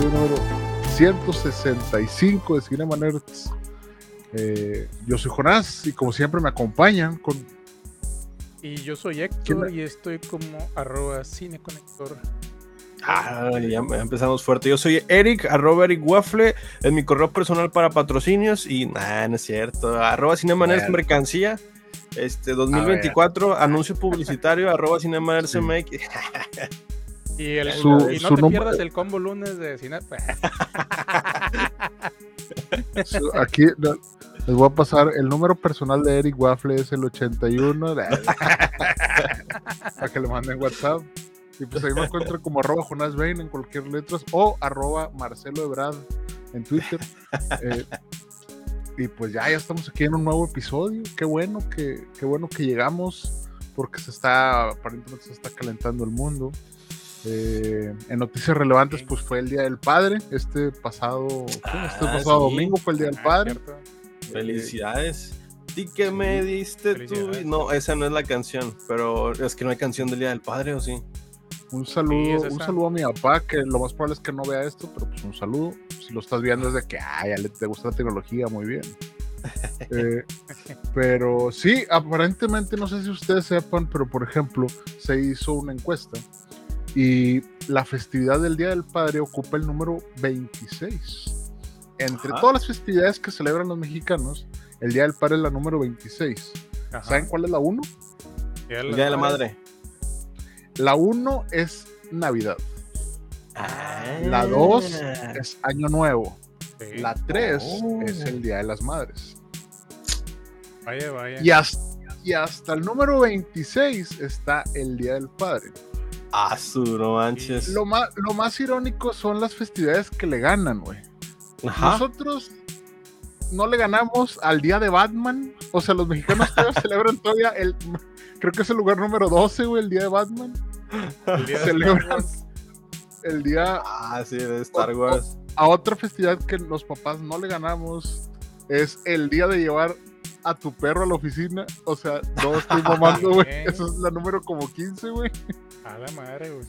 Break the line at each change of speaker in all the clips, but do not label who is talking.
episodio número 165 de Cinema Nerds. Eh, yo soy Jonás y como siempre me acompañan con
Y yo soy
¿Quién
Héctor y estoy como arroba cineconector.
Ah, ya empezamos fuerte. Yo soy Eric, arroba Eric Waffle, es mi correo personal para patrocinios y nada, no es cierto. Arroba Cinemanerds
Bueno.
Mercancía. Este 2024, anuncio publicitario, arroba Cinemanerds
Sí.
MX.
Y, el,
Su-
y no
su
te
número-
pierdas el combo lunes de cine.
aquí no, les voy a pasar el número personal de Eric Waffle es el 81 para que le manden WhatsApp. Y pues ahí me encuentro como arroba Jonas Bain en cualquier letras o arroba Marcelo Ebrard en Twitter. Eh, y pues ya, ya estamos aquí en un nuevo episodio. Qué bueno que qué bueno que llegamos porque se está aparentemente se está calentando el mundo Eh, en noticias relevantes pues fue el día del padre este pasado este
Ah,
pasado
sí.
domingo fue el día del
Ah,
padre
cierto.
Felicidades. ¿Y que me diste tú? No, esa no es la canción, pero es que no hay canción del Día del Padre, ¿o sí?
Un
Sí,
saludo,
es
un saludo a mi papá, que lo más probable es que no vea esto, pero pues un saludo. Si lo estás viendo es de que, ay, ya le- te gusta la tecnología, muy bien. Eh, pero sí, aparentemente, no sé si ustedes sepan, pero por ejemplo, se hizo una encuesta y la festividad del Día del Padre ocupa el número 26. Entre
Ajá.
todas las festividades que celebran los mexicanos, el Día del Padre es la número 26.
Ajá.
¿Saben cuál es la 1?
Día
El Día de la Madre.
La 1 es Navidad.
Ah.
La 2 es Año Nuevo.
Sí.
La 3
Oh.
es el Día de las Madres.
Vaya, vaya.
Y hasta, y hasta el número 26 está el Día del Padre.
Ah, su, no manches.
Lo más, lo más irónico son las festividades que le ganan, güey.
Ajá.
Nosotros no le ganamos al Día de Batman. O sea, los mexicanos todavía celebran todavía el... Creo que es el lugar número 12, güey, el Día de Batman.
El día de
celebran-. El día...
Ah, sí, de Star
O-
Wars.
A otra festividad que los papás no le ganamos es el día de llevar a tu perro a la oficina. O sea, no estoy mamando, güey. Esa es la número como 15, güey.
A la madre, güey.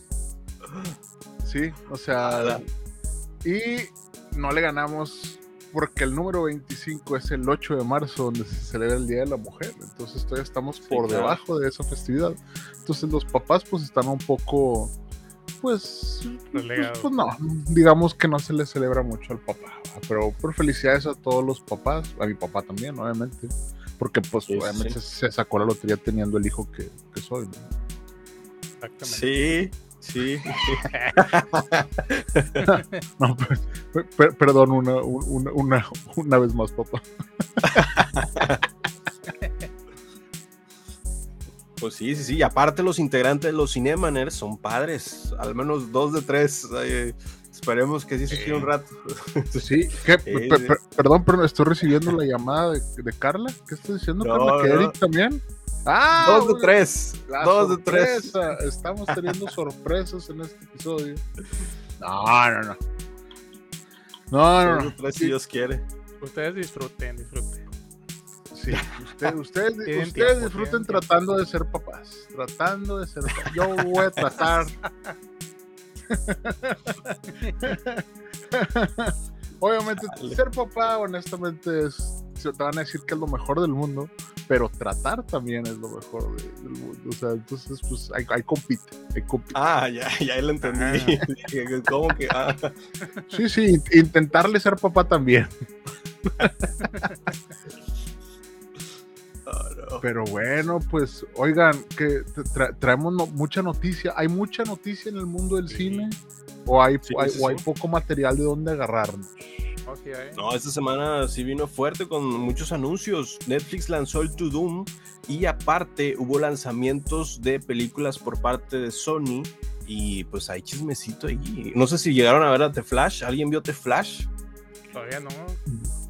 Sí, o sea. Y no le ganamos porque el número 25 es el 8 de marzo, donde se celebra el Día de la Mujer. Entonces todavía estamos
Sí,
por
claro.
debajo de esa festividad. Entonces los papás, pues están un poco. Pues, pues, pues no, digamos que no se le celebra mucho al papá, pero por felicidades a todos los papás, a mi papá también, obviamente, porque pues
Sí, sí,
obviamente se sacó la lotería teniendo el hijo que, que soy. ¿no?
Exactamente.
Sí, sí.
No, per- per- per- perdón, una, una, una, una vez más, papá.
Pues sí, sí, sí. Y aparte los integrantes de los Cinemaners son padres. Al menos dos de tres. Ay, esperemos que sí se quede un rato.
Sí, ¿qué? Per- perdón, pero estoy recibiendo la llamada de, de Carla. ¿Qué estás diciendo,
No,
Carla? ¿Que
no.
Eric también? Ah,
dos de tres.
la
Dos de tres.
sorpresa. Estamos teniendo sorpresas en este episodio. No, no, no. No, no,
Dos
no.
de tres si Dios quiere.
Ustedes disfruten, disfruten.
Sí, usted- ustedes,
Tienen
ustedes
tiempo,
disfruten
tiempo.
tratando de ser papás. Tratando de ser papás. Yo voy a tratar. Obviamente,
Dale.
ser papá, honestamente, es. se Te van a decir que es lo mejor del mundo, pero tratar también es lo mejor de- del mundo. O sea, entonces, pues, hay, hay compite. Hay compite.
Ah, ya, ya lo entendí. ¿Cómo que? Ah.
Sí, sí, int- intentarle ser papá también. Pero bueno, pues, oigan, que tra- traemos no- mucha noticia. ¿Hay mucha noticia en el mundo del
Sí.
cine? ¿O hay,
Sí,
hay-
sí,
o hay poco material de dónde agarrarnos?
¿eh?
No, esta semana sí vino fuerte con muchos anuncios. Netflix lanzó el To Doom y aparte hubo lanzamientos de películas por parte de Sony Y pues hay chismecito ahí. No sé si llegaron a ver a The Flash. ¿Alguien vio The Flash?
Todavía no.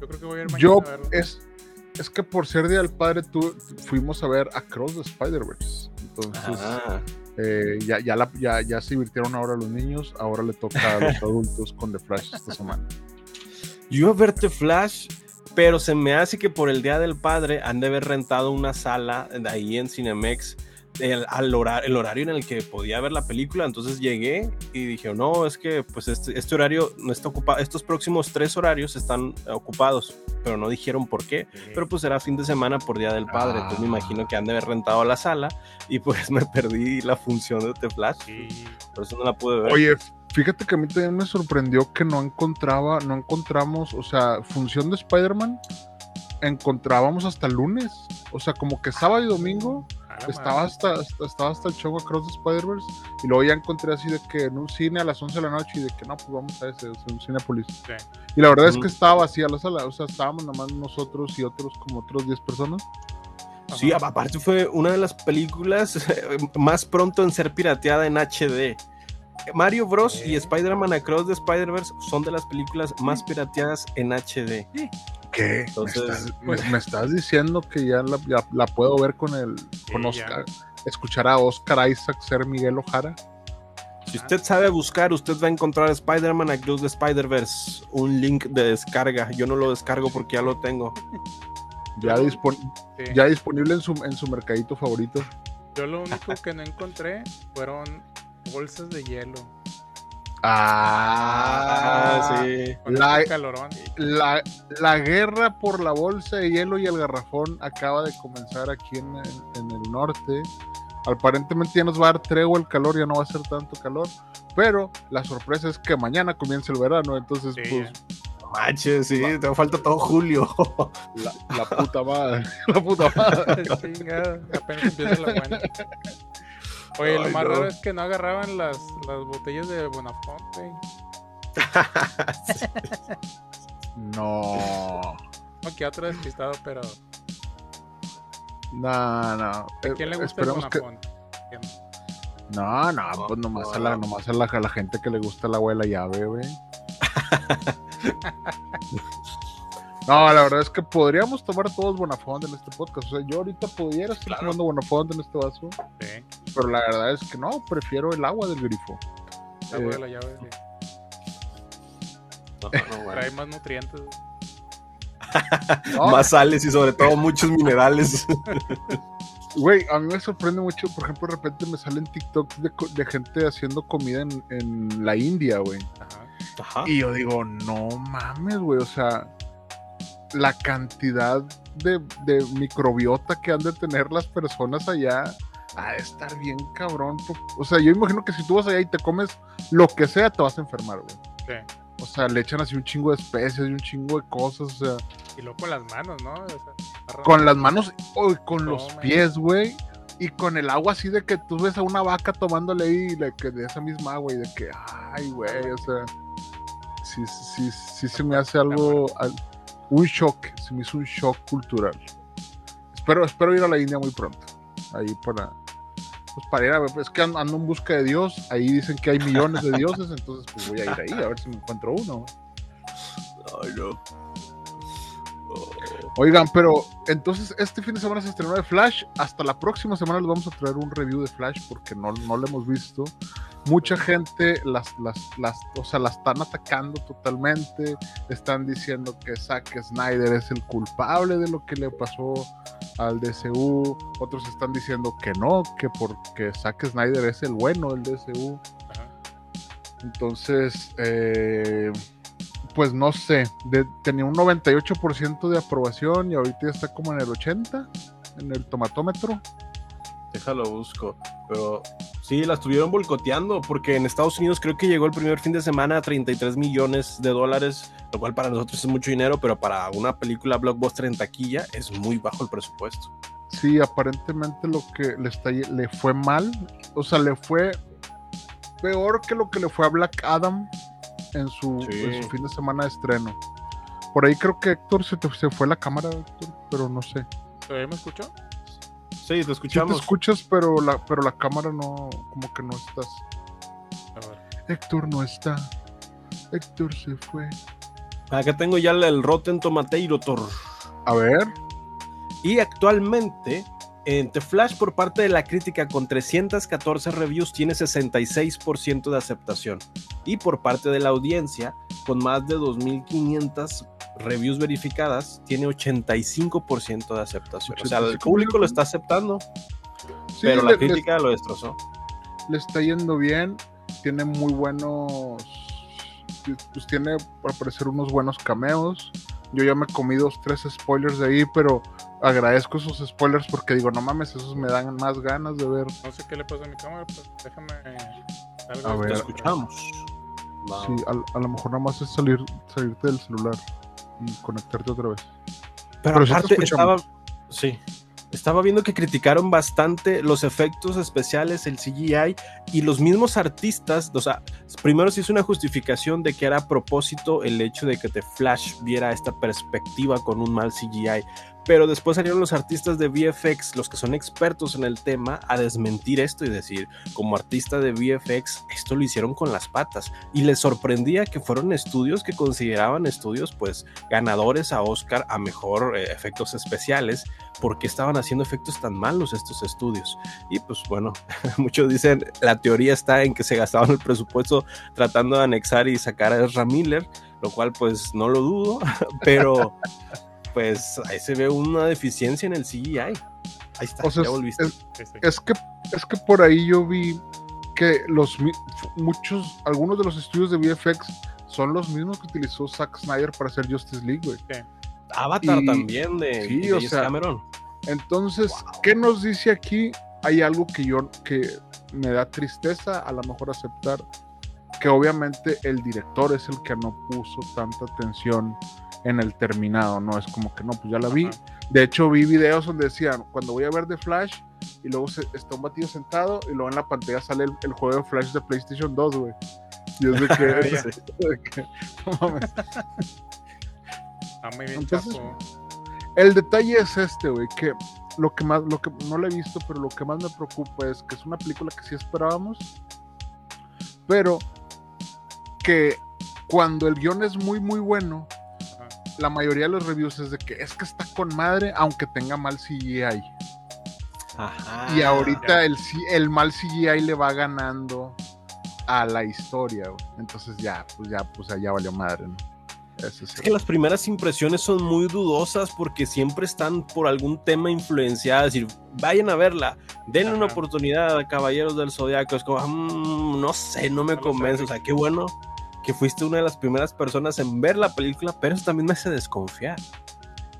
Yo creo que voy a ir mañana
Yo,
a verlo.
es, es que por ser Día del Padre, tú, fuimos a ver Across the Spider-Verse. Entonces,
Ah,
eh, ya, ya, la- ya, ya se divirtieron ahora los niños, ahora le toca a los adultos con The Flash esta semana.
yo a ver The Flash, pero se me hace que por el Día del Padre han de haber rentado una sala de ahí en Cinemex. El, al hora- el horario en el que podía ver la película, entonces llegué y dije, no, es que pues este, este horario no está ocupado, estos próximos tres horarios están ocupados, pero no dijeron por qué. pero pues era fin de semana por Día del Padre, entonces me
Ah.
imagino que han de haber rentado la sala y pues me perdí la función de The Flash,
Sí.
por eso no la pude ver.
Oye, fíjate que a mí también me sorprendió que no encontraba, no encontramos, o sea, función de Spider-Man encontrábamos hasta el lunes. O sea, como que sábado y domingo estaba hasta, hasta- estaba hasta el show Across the Spider-Verse y luego ya encontré así de que en un cine a las 11 de la noche y de que no, pues vamos a ese, o sea, un Cinepolis.
Sí.
Y la verdad es que estaba vacía la sala, o sea, estábamos nada más nosotros y otros como otros 10 personas.
Sí, aparte fue una de las películas más pronto en ser pirateada en HD. Mario Bros. y. Spider-Man Across the Spider-Verse son de las películas más pirateadas en HD.
¿Qué?
Entonces,
¿Me, estás, me- me estás diciendo que ya la, ya la puedo ver con el con. Oscar, escuchar a Oscar Isaac ser Miguel Ojara?
Si usted sabe buscar, usted va a encontrar Spider-Man Across the Spider-Verse, un link de descarga. Yo no lo descargo porque ya lo tengo.
Ya, dispon-
Sí.
ya disponible en su, en su mercadito favorito.
Yo lo único que no encontré fueron bolsas de hielo.
Ah,
sí.
Con
La-
calorón.
La, la guerra por la bolsa de hielo y el garrafón acaba de comenzar aquí en el, en el norte. Aparentemente ya nos va a dar tregua el calor, ya no va a ser tanto calor. Pero la sorpresa es que mañana comienza el verano, entonces
Sí,
pues
Manches, sí, te falta todo julio.
la, la puta madre, la puta madre.
Chingada, apenas empieza la buena. Oye, lo más
no.
raro es que no agarraban las, las botellas de Bonafont, güey.
No,
No, que otro despistado, pero
no, no.
¿a quién le gusta el
esperemos que
Bonafont? ¿Quién?
no, no, pues nomás a la, nomás a la, a la gente que le gusta la agua de la llave, güey. No, la verdad es que podríamos tomar todos Bonafont en este podcast. O sea, yo ahorita pudiera estar
Claro.
tomando Bonafont en este vaso,
Sí,
pero la verdad es que no, prefiero el agua del grifo.
agua
Eh,
de la llave, sí.
No, no, bueno.
Trae más nutrientes. güey.
No,
Más sales y sobre todo muchos minerales.
Güey, a mí me sorprende mucho, por ejemplo, de repente me salen TikToks de, gente haciendo comida en, en la India, güey.
Ajá.
Ajá.
Y yo digo, no mames, güey, o sea, la cantidad de, de microbiota que han de tener las personas allá ha de estar bien cabrón. O sea, yo imagino que si tú vas allá y te comes lo que sea, te vas a enfermar, güey.
Sí.
O sea, le echan así un chingo de especies y un chingo de cosas, o sea,
Y luego con las manos, ¿no? O sea,
con las manos o con los pies, güey. Y con el agua así de que tú ves a una vaca tomándole ahí de, que de esa misma agua y de que, ay, güey, o sea, sí, sí, sí se me hace algo, al- un shock, se me hizo un shock cultural. Espero, espero ir a la India muy pronto, ahí para, pues para ir a ver, es que ando, ando en busca de Dios, ahí dicen que hay millones de dioses, entonces pues voy a ir ahí a ver si me encuentro uno.
Ay, no. Oh.
Oigan, pero entonces este fin de semana se estrenó de Flash. Hasta la próxima semana les vamos a traer un review de Flash porque no, no lo hemos visto. Mucha gente las, las, las, o sea, la están atacando totalmente. Están diciendo que Zack Snyder es el culpable de lo que le pasó al DCU. Otros están diciendo que no, que porque Zack Snyder es el bueno del DCU.
Ajá.
Entonces, eh, pues no sé, de- tenía un 98% de aprobación y ahorita ya está como en el 80% en el tomatómetro.
Déjalo busco. Pero sí, la estuvieron boicoteando porque en Estados Unidos creo que llegó el primer fin de semana a 33 millones de dólares, lo cual para nosotros es mucho dinero, pero para una película blockbuster en taquilla es muy bajo el presupuesto.
Sí, aparentemente lo que le, está, le fue mal, o sea, le fue peor que lo que le fue a Black Adam en su,
Sí.
en su fin de semana de estreno. Por ahí creo que Héctor se, te- se fue la cámara, Héctor, pero no sé.
¿Todavía me escuchó?
Sí, te
Sí te
escuchamos.
escuchas, pero la, pero la cámara no, como que no estás.
A ver.
Héctor no está. Héctor se fue.
Acá tengo ya el, el Rotten Tomateiro Tor.
A ver.
Y actualmente, en The Flash por parte de la crítica con 314 reviews tiene 66% de aceptación. Y por parte de la audiencia, con más de 2.500 reviews verificadas, tiene 85% de aceptación. O sea, el
85.
público lo está aceptando,
Sí,
pero la
le-
crítica lo destrozó.
le está yendo bien. Tiene muy buenos. Pues tiene, para parecer, unos buenos cameos. Yo ya me comí dos, tres spoilers de ahí, pero agradezco esos spoilers porque digo, no mames, esos me dan más ganas de ver.
No sé qué le pasa a mi cámara, pues déjame. salgo
A ver.
Escuchamos.
Sí, a, a lo mejor nada más es salir, salirte del celular y conectarte otra vez.
Pero,
Pero sí te
aparte estaba,
escuchamos.
sí, estaba viendo que criticaron bastante los efectos especiales, el CGI y los mismos artistas. O sea, primero se hizo una justificación de que era a propósito el hecho de que The Flash viera esta perspectiva con un mal CGI. Pero después salieron los artistas de VFX, los que son expertos en el tema, a desmentir esto y decir, como artista de VFX, esto lo hicieron con las patas. Y les sorprendía que fueron estudios que consideraban estudios, pues, ganadores a Oscar a mejor eh, efectos especiales, porque estaban haciendo efectos tan malos estos estudios. Y pues bueno, muchos dicen, la teoría está en que se gastaban el presupuesto tratando de anexar y sacar a Ezra Miller, lo cual pues no lo dudo, pero pues ahí se ve una deficiencia en el CGI. Ahí está,
O sea,
ya
es-
volviste.
es-
Sí, sí.
Es que, es que por ahí yo vi que los muchos, algunos de los estudios de VFX son los mismos que utilizó Zack Snyder para hacer Justice League, güey.
Avatar
y-
también de,
sí,
de
o
James
sea,
Cameron.
Entonces, ¿qué nos dice aquí? Hay algo que yo que me da tristeza a lo mejor aceptar que obviamente el director es el que no puso tanta atención en el terminado, no es como que no, pues ya la vi.
Ajá.
De hecho, vi videos donde decían, cuando voy a ver The Flash, y luego se- está un batido sentado, y luego en la pantalla sale el, el juego de Flash de PlayStation 2, güey. Y es de que,
Ya.
mames.
Ah, muy bien,
Entonces,
chapo.
El detalle es este, güey, que lo que más, lo que no lo he visto, pero lo que más me preocupa es que es una película que sí esperábamos, pero que cuando el guion es muy, muy bueno,
Ajá.
la mayoría de los reviews es de que es que está con madre, aunque tenga mal CGI.
Ajá.
y ahorita
ya.
el, C- el mal CGI le va ganando a la historia, güey. Entonces ya, pues ya, pues allá valió madre, ¿no? Ese es
Es que las primeras impresiones son muy dudosas porque siempre están por algún tema influenciadas. Es decir, vayan a verla, denle una
Ajá.
oportunidad a Caballeros del Zodiaco. Es como, "Mm, no sé, no me
No
convence. O sea, qué bueno que fuiste una de las primeras personas en ver la película, pero eso también me hace desconfiar.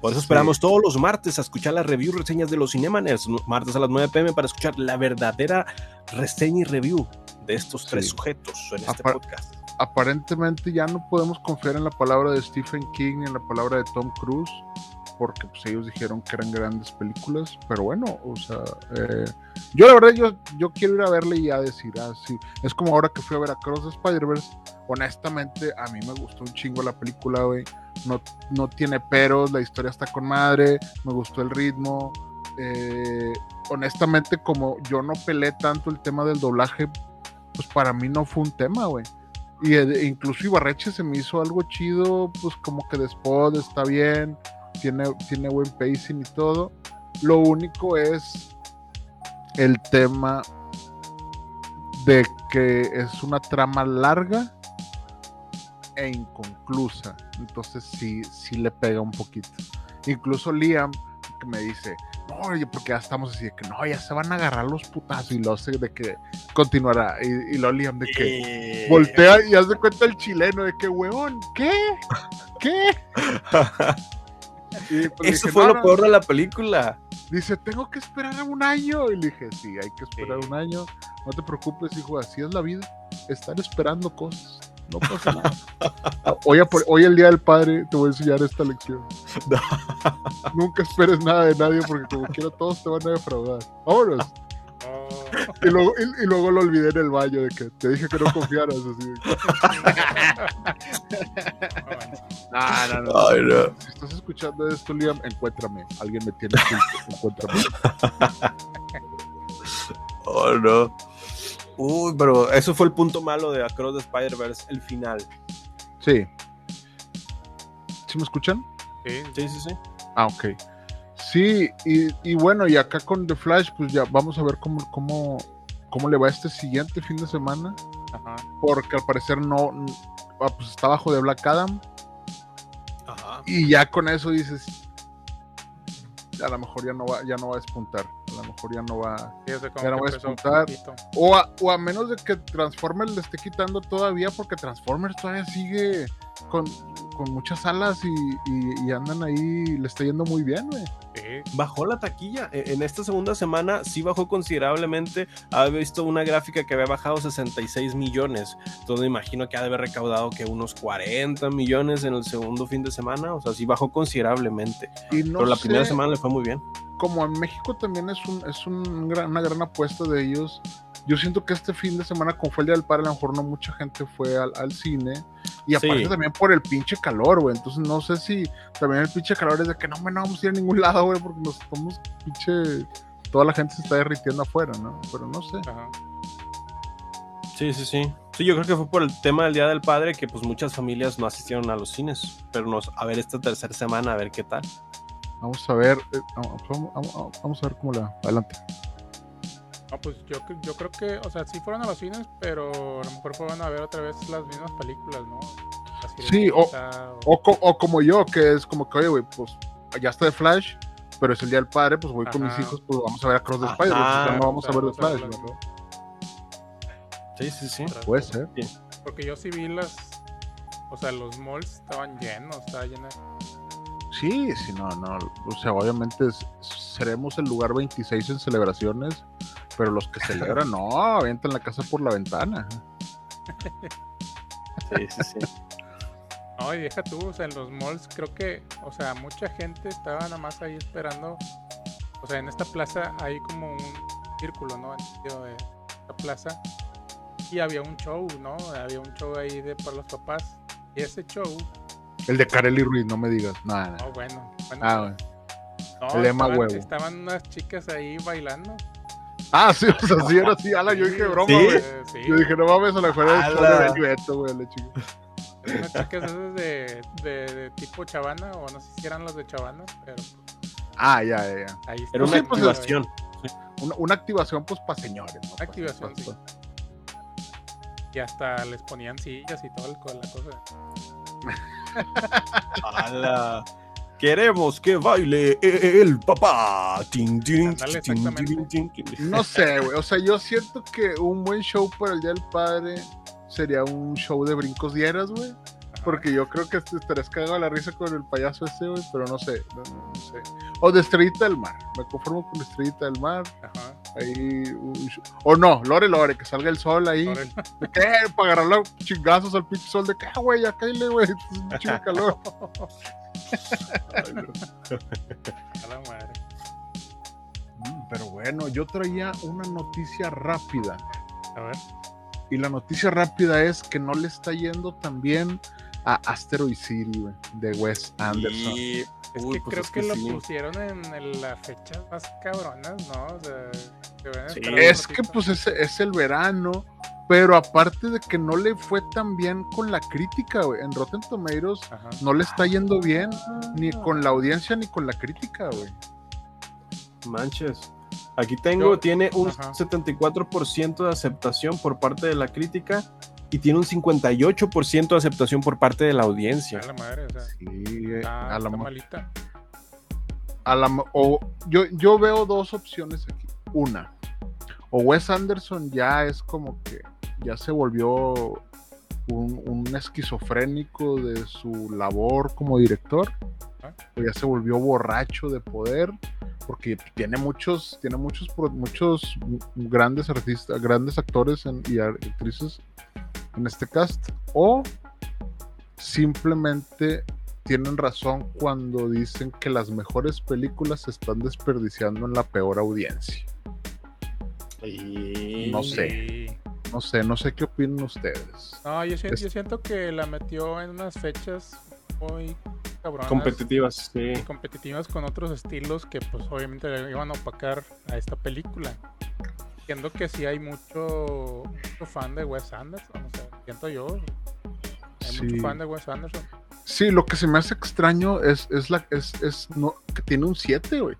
Por eso
Sí.
esperamos todos los martes a escuchar las review reseñas de los Cinemaners, martes a las 9 pm para escuchar la verdadera reseña y review de estos tres
Sí.
sujetos en este
Apar-
podcast.
Aparentemente ya no podemos confiar en la palabra de Stephen King ni en la palabra de Tom Cruise, porque pues ellos dijeron que eran grandes películas, pero bueno, o sea, eh, yo la verdad yo, yo quiero ir a verle y a decir, ah, sí, es como ahora que fui a ver a Cross de Spider-Verse, honestamente a mí me gustó un chingo la película, güey, no, no tiene peros, la historia está con madre, me gustó el ritmo, eh, honestamente como yo no pelé tanto el tema del doblaje, pues para mí no fue un tema, güey. Y eh, incluso Ibarreche se me hizo algo chido, pues como que después está bien, tiene, tiene buen pacing y todo. Lo único es el tema de que es una trama larga e inconclusa. Entonces sí, sí le pega un poquito. Incluso Liam, que me dice, no, porque ya estamos así de que no, ya se van a agarrar los putazos y lo sé de que continuará. Y, y lo Liam de que voltea y hace cuenta el chileno de que, weón, ¿qué? ¿Qué? Y, pues,
Eso
dije,
fue
"No,
lo
no".
peor de la película.
Dice, tengo que esperar un año. Y le dije, sí, hay que esperar
Sí.
un año. No te preocupes, hijo, así es la vida. Estar esperando cosas. No pasa nada. Ah, hoy, el Día del Padre te voy a enseñar esta lección. Nunca esperes nada de nadie porque como quiera todos te van a defraudar. Vámonos. Y luego, y, y luego lo olvidé en el baño de que te dije que no confiaras. Así. que,
no.
No, no, no.
Ay, no.
Si estás escuchando esto, Liam, encuéntrame. Alguien me tiene que encuéntrame.
Oh, no. Uy, pero eso fue el punto malo de Across the Spider-Verse, el final.
Sí. ¿Sí me escuchan?
Sí,
Sí, sí, sí.
Ah, ok. Sí, y, y bueno, y acá con The Flash, pues ya vamos a ver cómo, cómo, cómo le va este siguiente fin de semana.
ajá.
Porque al parecer no, ah, pues está bajo de Black Adam.
Ajá.
Y ya con eso dices, a lo mejor ya no va, ya no va a despuntar. A lo mejor ya no va.
Sí,
Ya no voy a
poquito.
O a, o a menos de que Transformers le esté quitando todavía, porque Transformers todavía sigue con, con muchas alas y, y- y andan ahí, le está yendo muy bien, güey.
Bajó la taquilla. E- En esta segunda semana sí bajó considerablemente. Había visto una gráfica que había bajado 66 millones. Entonces imagino que ha de haber recaudado que unos 40 millones en el segundo fin de semana. O sea, sí bajó considerablemente.
Y no
Pero la
sé,
primera semana le fue muy bien.
como en México también es, un, es un gran- una gran apuesta de ellos. Yo siento que este fin de semana, como fue el Día del Padre, a lo mejor no mucha gente fue al, al cine. Y
Sí.
aparte también por el pinche calor, güey. Entonces no sé si también el pinche calor es de que no, me no vamos a ir a ningún lado, güey, porque nos estamos pinche... Toda la gente se está derritiendo afuera, ¿no? Pero no sé.
ajá.
Sí, sí, sí. Sí, yo creo que fue por el tema del Día del Padre que pues muchas familias no asistieron a los cines. Pero nos, a ver esta tercera semana, a ver qué tal.
Vamos a ver, eh, vamos, vamos- vamos- vamos a ver cómo la... Adelante.
No, pues yo, yo creo que, o sea, sí fueron a los cines, pero a lo mejor fueron a ver otra vez las mismas películas, ¿no? La
Sí, o- O, co- o como yo, que es como que, oye, güey, pues ya está de Flash, pero es el Día del Padre, pues voy con mis hijos, pues vamos a ver a Cross the. Spider, ya no vamos a ver de Flash,
las-
¿no?
Sí, sí, sí.
Puede ser.
Porque yo sí vi las, o sea, los malls estaban llenos, estaba llena.
Sí, sí, no, no. O sea, obviamente es- seremos el lugar 26 en celebraciones, pero los que celebran, no, avientan la casa por la ventana.
Sí, sí, sí.
No, y deja tú, o sea, en los malls creo que, o sea, mucha gente estaba nada más ahí esperando. O sea, en esta plaza hay como un círculo, ¿no? En medio de esta plaza. Y había un show, ¿no? Había un show ahí de para los papás. Y ese show,
El de Kareli Ruiz, no me digas. Nada, nada.
no, bueno. bueno,
Ah, bueno.
no,
el Emma
estaban,
Huevo.
estaban unas chicas ahí bailando.
Ah, sí, o sea, sí era así. Ala, yo dije broma, güey.
Sí,
Yo dije, no mames, a lo mejor era el show
Ala.
de Beto, güey, la chica.
unas chicas esas de, de, de tipo chavana, o no sé si eran los de chavana, pero
Ah, ya, ya, ya.
ahí
Era una
Sí, pues,
activación.
Una, una activación, pues, para señores,
Activación,
señores,
sí. Y hasta les ponían sillas y todo la cosa.
¡Hala! Queremos que baile el papá. Tin, tin, tin.
No sé, güey. O sea, yo siento que un buen show para el Día del Padre sería un show de brincos dieras, güey. Porque yo creo que te estarías cagado a la risa con el payaso ese, güey. Pero no sé, no, sé. O de Estrellita del Mar. Me conformo con Estrellita del Mar.
Ajá.
Ahí. un show- O no, Lore Lore, que salga el sol ahí.
Órale.
¿De qué? Para agarrar los chingazos al pinche sol. ¿De qué, güey? Ya cállate, güey. Es un chingo
A la madre.
Mm, Pero bueno, yo traía una noticia rápida.
A ver.
Y la noticia rápida es que no le está yendo tan bien a Asteroid City, de Wes Anderson.
Y-
Es
uy,
que
pues
creo
es
que, lo
sí.
pusieron en, en las fechas más cabronas, ¿no? O sea,
Sí.
Es que pues es, es el verano, pero aparte de que no le fue tan bien con la crítica, güey. En Rotten Tomatoes
Ajá.
no le está yendo bien ni con la audiencia ni con la crítica, güey.
Manches. Aquí tengo,
Yo-
tiene un
ajá.
74% de aceptación por parte de la crítica y tiene un 58% de aceptación por parte de la audiencia.
A la madre, o sea,
Sí, eh,
está,
a la
malita.
a la o yo, yo veo dos opciones aquí. Una, o Wes Anderson ya es como que ya se volvió un, un esquizofrénico de su labor como director, o ya se volvió borracho de poder, porque tiene muchos, tiene muchos, muchos grandes artistas, grandes actores en- y actrices en este cast, o simplemente tienen razón cuando dicen que las mejores películas se están desperdiciando en la peor audiencia. No sé.
Sí.
No sé, no sé qué opinan ustedes.
No, yo siento,
Es-
yo siento que la metió en unas fechas muy cabronas.
Competitivas, sí.
competitivas con otros estilos que pues obviamente le iban a opacar a esta película. Siento que sí hay mucho, mucho fan de Wes Anderson, o sea, siento yo. Hay
Sí.
mucho fan de Wes Anderson.
Sí, lo que se me hace extraño es, es la es, es no, que tiene un 7, güey.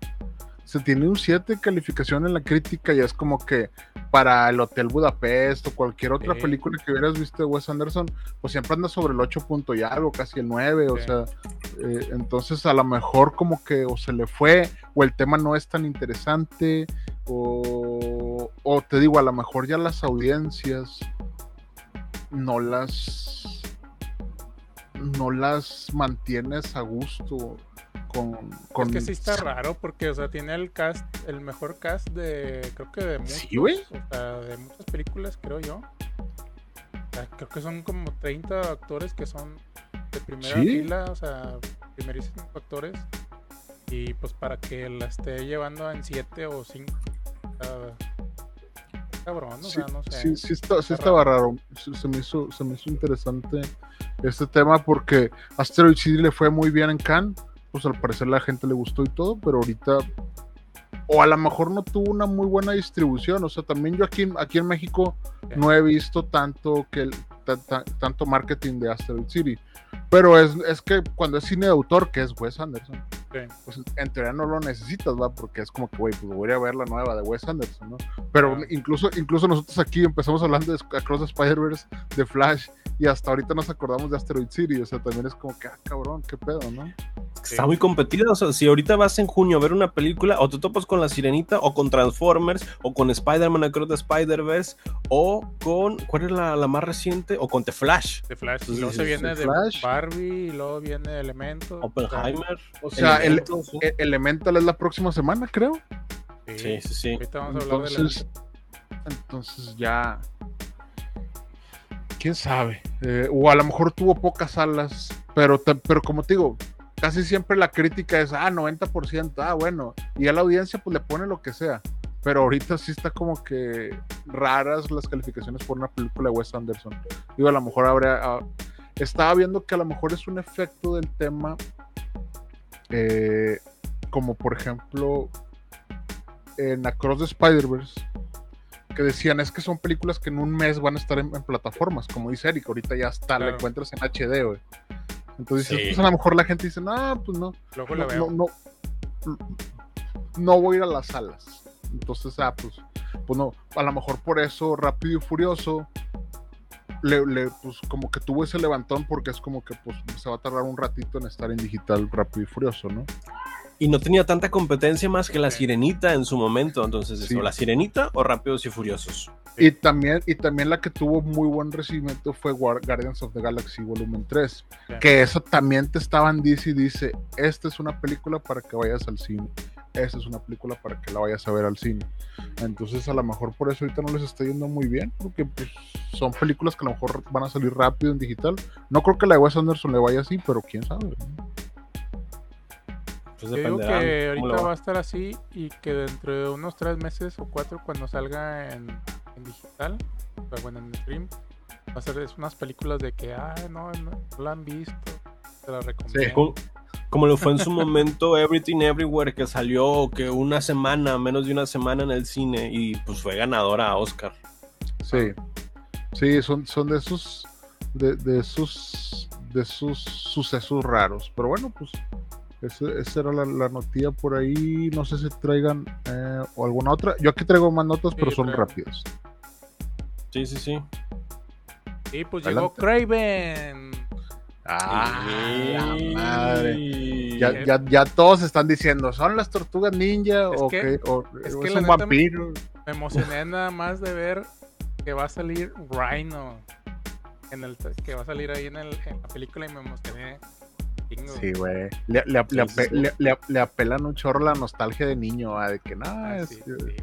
Se tiene un 7 calificación en la crítica y es como que para el Hotel Budapest o cualquier otra
Sí.
película que hubieras visto de Wes Anderson, pues siempre anda sobre el 8 punto y algo, casi el 9, o sea, eh, entonces a lo mejor como que o se le fue o el tema no es tan interesante o, o te digo, a lo mejor ya las audiencias no las no las mantienes a gusto con, con
Es que sí está raro porque, o sea, tiene el cast, el mejor cast de, creo que de muchos,
Sí, güey.
o sea, de muchas películas, creo yo. O sea, creo que son como 30 actores que son de primera
Sí.
fila, o sea, primerísimos actores. Y pues para que la esté llevando en 7 o 5. cabrón, o
Sí,
sea, no sé.
sí, sí está- sí
Está
estaba raro. Se, se me hizo, se me hizo interesante este tema porque Asteroid City le fue muy bien en Cannes. Pues al parecer la gente le gustó y todo, pero ahorita. O a lo mejor no tuvo una muy buena distribución. O sea, también yo aquí, aquí en México no he visto tanto que el- ta- ta- tanto marketing de Asteroid City. Pero es, es que cuando es cine de autor, que es Wes Anderson,
Sí.
pues en teoría no lo necesitas, ¿va? Porque es como que, güey, pues voy a ver la nueva de Wes Anderson, ¿no? Pero
Ah.
incluso, incluso nosotros aquí empezamos hablando de Across the Spider-Verse, de Flash, y hasta ahorita nos acordamos de Asteroid City, o sea, también es como que, ah, cabrón, qué pedo, ¿no?
Está muy competida. O sea, si ahorita vas en junio a ver una película, o te topas con La Sirenita, o con Transformers, o con Spider-Man Across the Spider-Verse, o con. ¿Cuál es la, la más reciente? O con The Flash.
De Flash.
Entonces,
y luego se
sí,
viene
sí,
de
Flash.
Barbie, y luego viene Elemento.
Oppenheimer.
O sea, el, el- Elemental es la próxima semana, creo.
Sí, sí, sí.
Ahorita vamos a hablar de
Entonces,
Elemento.
entonces ya. Quién sabe. Eh, o a lo mejor tuvo pocas salas, pero, te- pero como te digo, casi siempre la crítica es, ah, 90%, ah, bueno. Y a la audiencia pues le pone lo que sea. Pero ahorita sí está como que raras las calificaciones por una película de Wes Anderson. Digo, a lo mejor habría. ah, estaba viendo que a lo mejor es un efecto del tema. Eh, como por ejemplo en Across the Spider-Verse, que decían es que son películas que en un mes van a estar en, en plataformas, como dice Eric, ahorita ya está, la
Claro.
encuentras en HD, güey. Entonces, dices,
Sí.
pues a lo mejor la gente dice, no, pues no,
Luego
no,
la veo.
no, no, no voy a ir a las salas. Entonces, ah, pues, pues no, a lo mejor por eso Rápido y Furioso le, le, pues como que tuvo ese levantón porque es como que pues se va a tardar un ratito en estar en digital Rápido y Furioso, ¿no?
Y no tenía tanta competencia más que La Sirenita en su momento. Entonces,
Sí.
eso, La Sirenita o Rápidos y Furiosos.
Y también, y también la que tuvo muy buen recibimiento fue Guar- Guardians of the Galaxy Volumen 3.
Sí.
Que eso también te estaban dice y dice, esta es una película para que vayas al cine. Esta es una película para que la vayas a ver al cine. Entonces a lo mejor por eso ahorita no les está yendo muy bien, porque pues, son películas que a lo mejor van a salir rápido en digital. No creo que la de Wes Anderson le vaya así, pero quién sabe.
Pues dependerá
que ahorita
va.
va a estar así y que dentro de unos tres meses o cuatro cuando salga en, en digital, o sea, bueno, en stream, va a ser es unas películas de que, ah, no, no, no la han visto, te la recomiendo.
Como, como lo fue en su momento Everything Everywhere, que salió que una semana, menos de una semana en el cine y pues fue ganadora a Oscar.
Sí, sí, son, son de esos, de, de esos, de esos sucesos raros. Pero bueno, pues ese- esa era la, la noticia por ahí. No sé si traigan eh, o alguna otra. Yo aquí traigo más notas,
Sí,
pero son
traigo.
rápidas.
Sí, sí, sí.
Y pues
Adelante.
llegó Craven.
Ah, la madre. Ya, ya, ya todos están diciendo, ¿son las tortugas ninja
Es
o,
que-
qué? o
es que
es un
me-
vampiro?
Me emocioné nada más de ver que va a salir Rhino. En el, que va a salir ahí en, el, en la película y me emocioné. chingo.
Sí, güey. Le, le, le,
Sí, sí,
ape-
sí.
le- le- le apelan un chorro la nostalgia de niño, ah, de que no,
Ah,
es-
sí, sí, güey.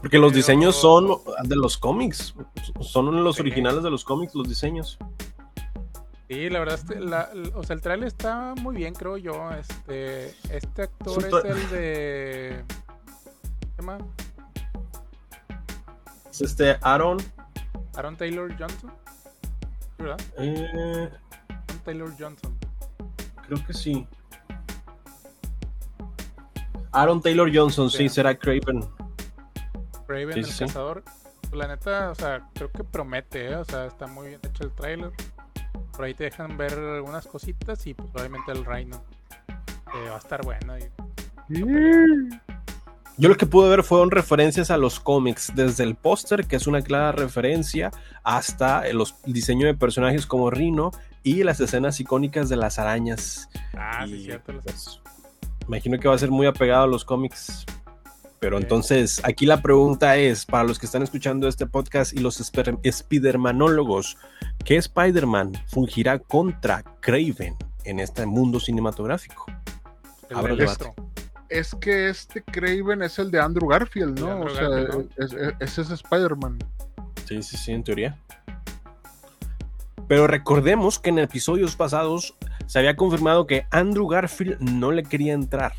Porque los
Pero-
diseños son de los cómics. Son los originales de los cómics, los diseños.
Sí, la verdad, la- o sea, el trailer está muy bien, creo yo. Este, este actor
Es
el de. ¿Cómo se llama?
Es este Aaron.
Aaron Taylor Johnson. ¿Sí, ¿Verdad?
eh,
Aaron Taylor Johnson.
creo que sí. Aaron Taylor Johnson, sí,
Sí.
será Craven.
Raven
Sí,
el
sí,
cazador. La neta, o sea, creo que promete, ¿eh? O sea, está muy bien hecho el tráiler. Por ahí te dejan ver algunas cositas y pues obviamente el Rhino. eh, va a estar bueno. y-
Yo lo que pude ver fueron referencias a los cómics, desde el póster, que es una clara referencia, hasta el los el diseño de personajes como Rino y las escenas icónicas de las arañas.
Ah,
Y,
sí, cierto.
pues, imagino que va a ser muy apegado a los cómics. Pero entonces, aquí la pregunta es, para los que están escuchando este podcast y los Spidermanólogos, ¿qué Spider-Man fungirá contra Craven en este mundo cinematográfico?
el
Abre el.
Es que este Craven es el de Andrew Garfield, ¿no?
Andrew
o sea,
Garfield,
es- es- ese es Spider-Man.
Sí, sí, sí, en teoría. Pero recordemos que en episodios pasados se había confirmado que Andrew Garfield no le quería entrar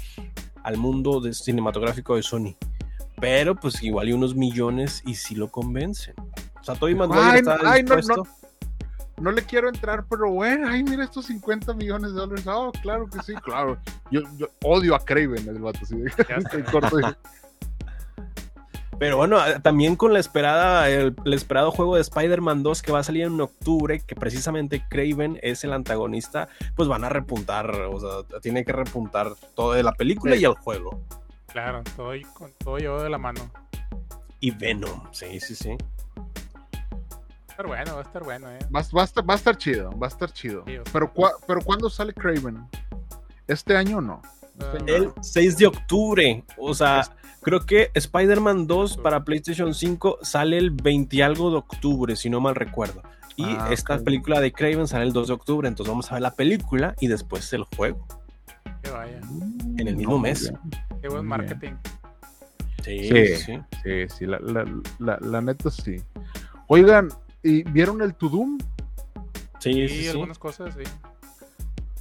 al mundo de- cinematográfico de Sony. Pero pues igual hay unos millones y sí lo convencen. O sea, Tobey Maguire
Ay,
está
ay, no,
dispuesto.
No le quiero entrar, pero bueno, ay, mira estos 50 millones de dólares. Oh, claro que sí, claro. Yo, yo odio a Craven, el vato. Sí. Corto,
Pero bueno, también con la esperada, el, el esperado juego de Spider-Man 2 que va a salir en octubre, que precisamente Craven es el antagonista, pues van a repuntar, o sea, tiene que repuntar todo de la película
Sí.
y el juego.
Claro, todo, con todo llevado de la mano.
Y Venom, sí, sí, sí.
Va a estar bueno, va a estar bueno, ¿eh?
va, va a estar, va a estar chido, va a estar chido.
Sí.
Pero, cua- pero ¿cuándo sale Craven? ¿Este año o no? Este
Ah,
año
El
no.
6 de octubre, o sea, creo que Spider-Man 2 para PlayStation 5 sale el 20 y algo de octubre, si no mal recuerdo. Y
Ah,
esta película de Craven sale el 2 de octubre, entonces vamos a ver la película y después el juego,
que vaya.
en el mismo
No,
mes.
Qué buen marketing.
Sí,
Sí.
sí.
Sí, sí, la, la, la, la neta sí. Oigan, ¿y vieron el Tudum?
Sí,
sí. algunas cosas, sí.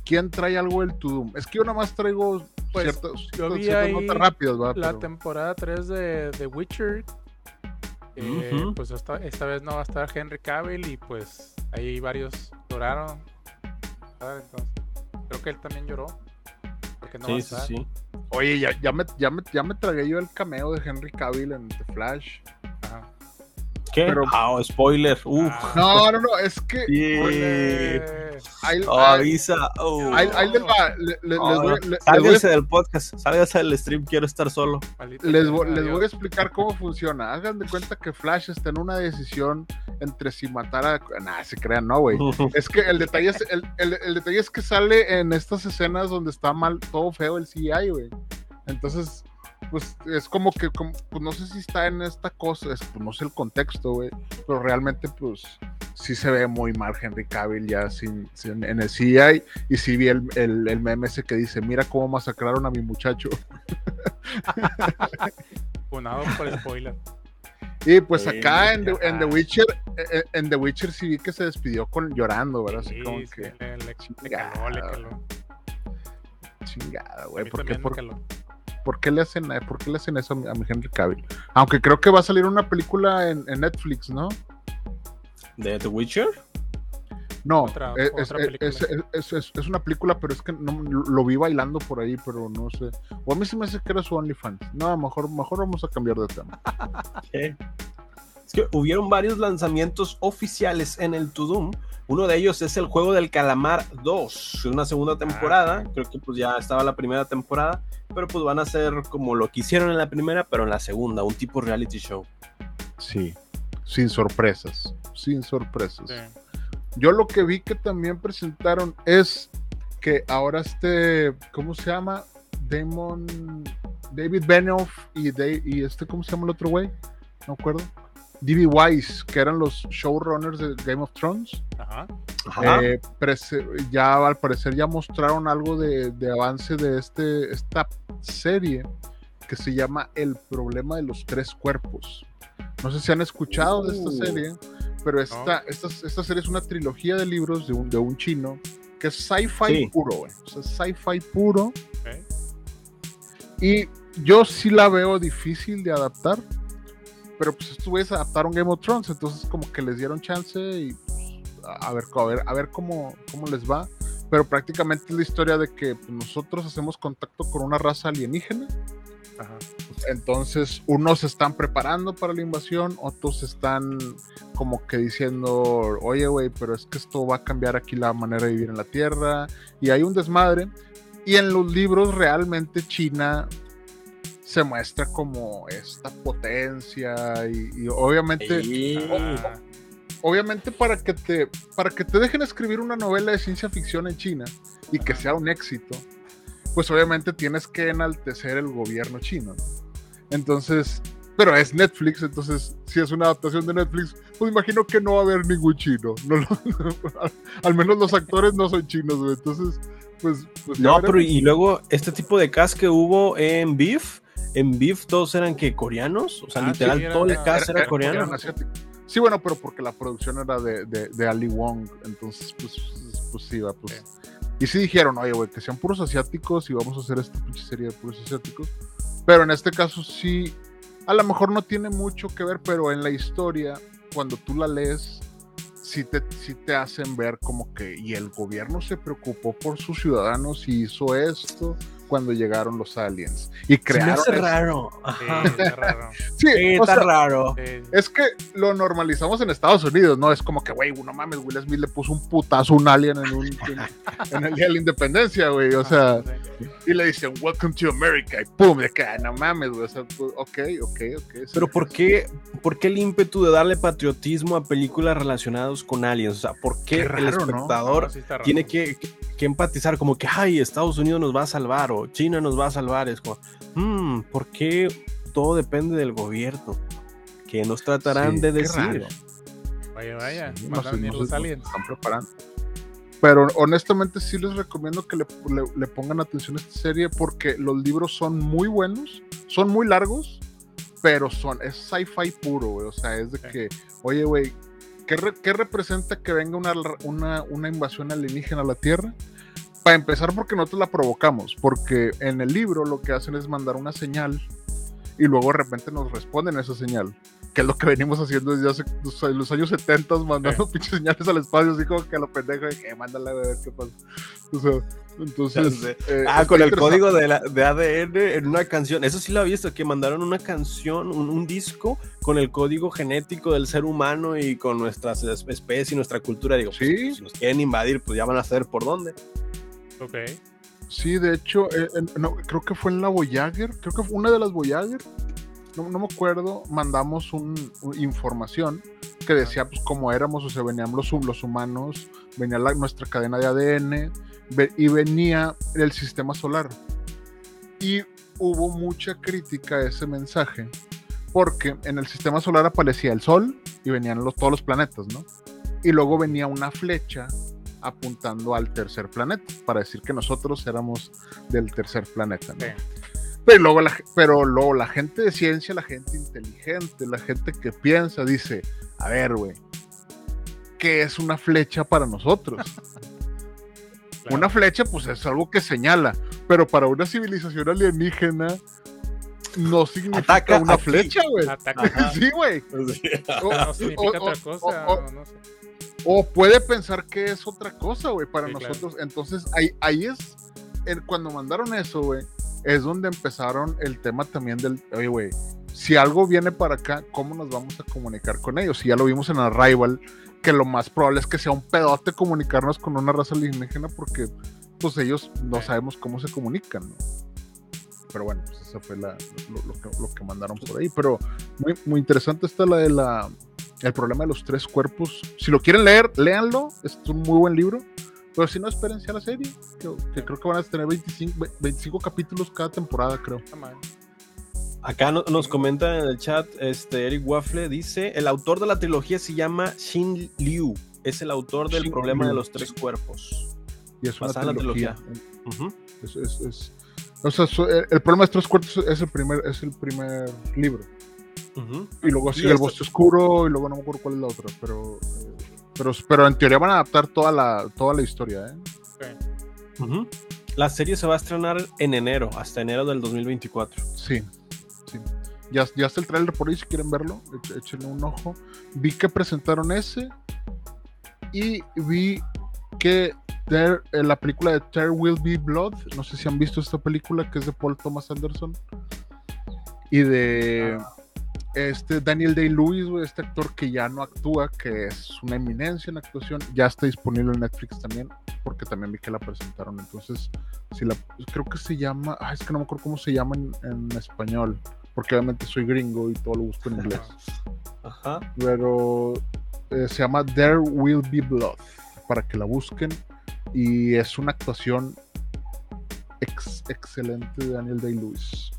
¿Quién trae algo del Tudum? Es que yo nada más traigo
Pues,
ciertas,
yo vi ahí
notas.
La
Pero-
temporada 3 de The Witcher. eh. Pues esta, esta vez no va a estar Henry Cavill y pues ahí varios lloraron. ¿sabes? Entonces, creo que él también lloró. Porque no va a
Sí, sí,
estar.
sí.
Oye, ya, ya, me, ya, me, ya me tragué yo el cameo de Henry Cavill en The Flash.
Ajá.
¿Qué?
Pero-
Ah, spoiler. Uf.
Ah,
No, no, no, es que
Sí.
Ahí,
Oh,
ahí-
avisa. Oh.
ahí- ahí les va. le- le-
Oh,
les, voy,
no.
les voy
Sálgase del podcast, sálgase del stream, quiero estar solo.
Les, voy a explicar cómo funciona. Hagan de cuenta que Flash está en una decisión entre si matar a. Nah, se crean, no, güey. Es que el detalle es, el, el- el detalle es que sale en estas escenas donde está mal, todo feo el CGI, güey. Entonces, pues es como que, como- pues no sé si está en esta cosa, es, pues, no sé el contexto, güey. Pero realmente, pues sí se ve muy mal Henry Cavill ya sin, sin- en el CGI. Y sí vi el, el, el meme ese que dice: Mira cómo masacraron a mi muchacho.
Funado por spoiler.
Y pues
Sí,
acá en The, en The
ya.
Witcher, eh, en The Witcher sí vi que se despidió con llorando, ¿verdad? Así
Sí,
como
sí,
que
le, le- le
Chingada,
caló, le caló.
chingada,
A
güey. ¿Por qué, por,
caló.
Por qué le hacen, eh, por qué le hacen eso a mi, a mi Henry Cavill? Aunque creo que va a salir una película en, en Netflix, ¿no?
¿De The Witcher?
No,
Otra-
es,
otra
es- es-
película.
es- es- es una película, pero es que no, lo vi bailando por ahí, pero no sé. O a mí se me hace que era su OnlyFans. No, mejor, mejor vamos a cambiar de tema.
Es que hubieron varios lanzamientos oficiales en el Tudum. Uno de ellos es el juego del Calamar 2, una segunda temporada. Creo que pues ya estaba la primera temporada, pero pues van a ser como lo que hicieron en la primera, pero en la segunda, un tipo reality show.
Sí, sin sorpresas, sin sorpresas.
Sí.
Yo lo que vi que también presentaron es que ahora este, ¿cómo se llama? Damon, David Benioff y, y este, ¿cómo se llama el otro güey? No me acuerdo. D.B. Wise, que eran los showrunners de Game of Thrones.
Ajá.
Ajá.
Eh, ya al parecer ya mostraron algo de, de avance de este, esta serie que se llama El problema de los tres cuerpos. No sé si han escuchado de esta
Uh.
serie, pero esta, esta, esta serie es una trilogía de libros de un, de un chino que es sci-fi
Sí.
puro, güey. O sea, sci-fi puro. Y yo sí la veo difícil de adaptar. Pero pues estos güeyes adaptaron Game of Thrones, entonces como que les dieron chance y pues, a ver, a ver, a ver cómo, cómo les va. Pero prácticamente es la historia de que pues, nosotros hacemos contacto con una raza alienígena
Ajá.
Entonces, unos se están preparando para la invasión, otros están como que diciendo, oye, güey, pero es que esto va a cambiar aquí la manera de vivir en la Tierra. Y hay un desmadre. Y en los libros realmente China se muestra como esta potencia y, y obviamente
Ah,
obviamente para que te para que te dejen escribir una novela de ciencia ficción en China y que sea un éxito pues obviamente tienes que enaltecer el gobierno chino ¿no? entonces pero es Netflix entonces si es una adaptación de Netflix pues imagino que no va a haber ningún chino no al, menos los actores no son chinos güey. entonces pues, pues
No, pero y luego este tipo de cast que hubo en Beef, en Beef todos eran que coreanos, o sea,
Ah,
literal
sí, era-
todo el
era-
cast era,
Era-
coreano.
eran asiáticos. Sí, bueno, pero porque la producción era de, de, de Ali Wong, entonces, pues, pues sí, va, pues. Y sí dijeron, oye, güey, que sean puros asiáticos y vamos a hacer esta pinche serie de puros asiáticos. Pero en este caso sí, a lo mejor no tiene mucho que ver, pero en la historia, cuando tú la lees, sí te, sí te hacen ver como que, y el gobierno se preocupó por sus ciudadanos y hizo esto cuando llegaron los aliens. Y crearon.
raro.
sí, está raro.
Sí,
está
sea,
raro.
Es que lo normalizamos en Estados Unidos, ¿no? Es como que, güey, no mames, Will Smith le puso un putazo a un alien en, un, en, en el día de la independencia, güey. O sea, y le dicen, Welcome to America, y pum, de que, ah, no mames, güey. O sea, pues, ok, ok, ok. sí.
Pero ¿por qué, ¿por qué el ímpetu de darle patriotismo a películas relacionadas con aliens? O sea, ¿por qué,
Qué
el espectador
No,
tiene que, que- que empatizar como que, ay, Estados Unidos nos va a salvar o China nos va a salvar? Es como, hmm, ¿por qué todo depende del gobierno? Que nos tratarán
Sí,
de decir.
raro.
Vaya, vaya.
Sí,
van a venir los aliens.
están preparando. Pero honestamente sí les recomiendo que le, le- le pongan atención a esta serie porque los libros son muy buenos, son muy largos, pero son, es sci-fi puro, güey. O sea, es de
Sí.
que, oye, güey, ¿qué, re- qué representa que venga una, una, una invasión alienígena a la Tierra? Para empezar, porque nosotros la provocamos, porque en el libro lo que hacen es mandar una señal y luego de repente nos responden esa señal que es lo que venimos haciendo desde hace los años 70 mandando pinches señales al espacio, así como que a lo pendejo de que mándala a ver qué pasa. O sea, entonces. Eh,
Ah, con el código de, la- de ADN en una canción. Eso sí lo he visto, que mandaron una canción, un, un disco con el código genético del ser humano y con nuestras es- especies y nuestra cultura. Digo, pues,
Sí.
si nos quieren invadir, pues ya van a saber por dónde.
Ok.
Sí, de hecho, eh, no, creo que fue en la Voyager, creo que fue una de las Voyager, no, no me acuerdo, mandamos un, un- información que decía pues cómo éramos, o sea, venían los, los humanos, venía la- nuestra cadena de ADN ve- y venía el sistema solar. Y hubo mucha crítica a ese mensaje, porque en el sistema solar aparecía el Sol y venían los, todos los planetas, ¿no? Y luego venía una flecha apuntando al tercer planeta, para decir que nosotros éramos del tercer planeta. ¿no?
Sí.
Pero, luego la, pero luego la gente de ciencia, la gente inteligente, la gente que piensa, dice, a ver, güey, ¿qué es una flecha para nosotros?
Claro.
Una flecha, pues es algo que señala, pero para una civilización alienígena no significa
Ataca
una
aquí.
flecha, güey.
Ataca.
Sí, güey. O-
No significa
o-
otra
o-
cosa.
o-
o no sé.
O puede pensar que es otra cosa, güey, para
Sí, claro.
nosotros. Entonces, ahí, ahí es, el- cuando mandaron eso, güey, es donde empezaron el tema también del, oye, güey, si algo viene para acá, ¿cómo nos vamos a comunicar con ellos? Si ya lo vimos en Arrival, que lo más probable es que sea un pedote comunicarnos con una raza alienígena porque, pues, ellos no sabemos cómo se comunican, ¿no? Pero bueno, pues eso fue la- lo, lo que, lo que mandaron por ahí. Pero muy, muy interesante está la de la el problema de los tres cuerpos. Si lo quieren leer, léanlo. Es un muy buen libro. Pero si no, espérense a la serie. Que, que creo que van a tener 25, ve- 25 capítulos cada temporada, creo.
Acá no- nos comenta en el chat este Eric Waffle, dice, el autor de la trilogía se llama Xin Liu, es el autor del problema
Liu,
de los tres cuerpos.
Y es una
la
trilogía.
Ujú.
Es- es- es- o sea, el el problema de los tres cuerpos es el primer, es el primer libro. Y luego
Y
sigue el bosque oscuro y luego no me acuerdo cuál es la otra. Pero, eh, pero, pero en teoría van a adaptar toda la, toda la historia, ¿eh?
La serie se va a estrenar en enero, hasta enero del 2024.
Sí, sí. Ya, ya está el trailer por ahí si quieren verlo. Échenle un ojo. Vi que presentaron ese. Y vi que There- eh, la película de There Will Be Blood. No sé si han visto esta película que es de Paul Thomas Anderson. y de este Daniel Day-Lewis, este actor que ya no actúa, que es una eminencia en actuación, ya está disponible en Netflix también, porque también vi que la presentaron. Entonces, si la, creo que se llama, ah, es que no me acuerdo cómo se llama en, en español, porque obviamente soy gringo y todo lo busco en inglés.
Ajá.
Pero eh, se llama There Will Be Blood, para que la busquen. Y es una actuación ex- excelente de Daniel Day-Lewis.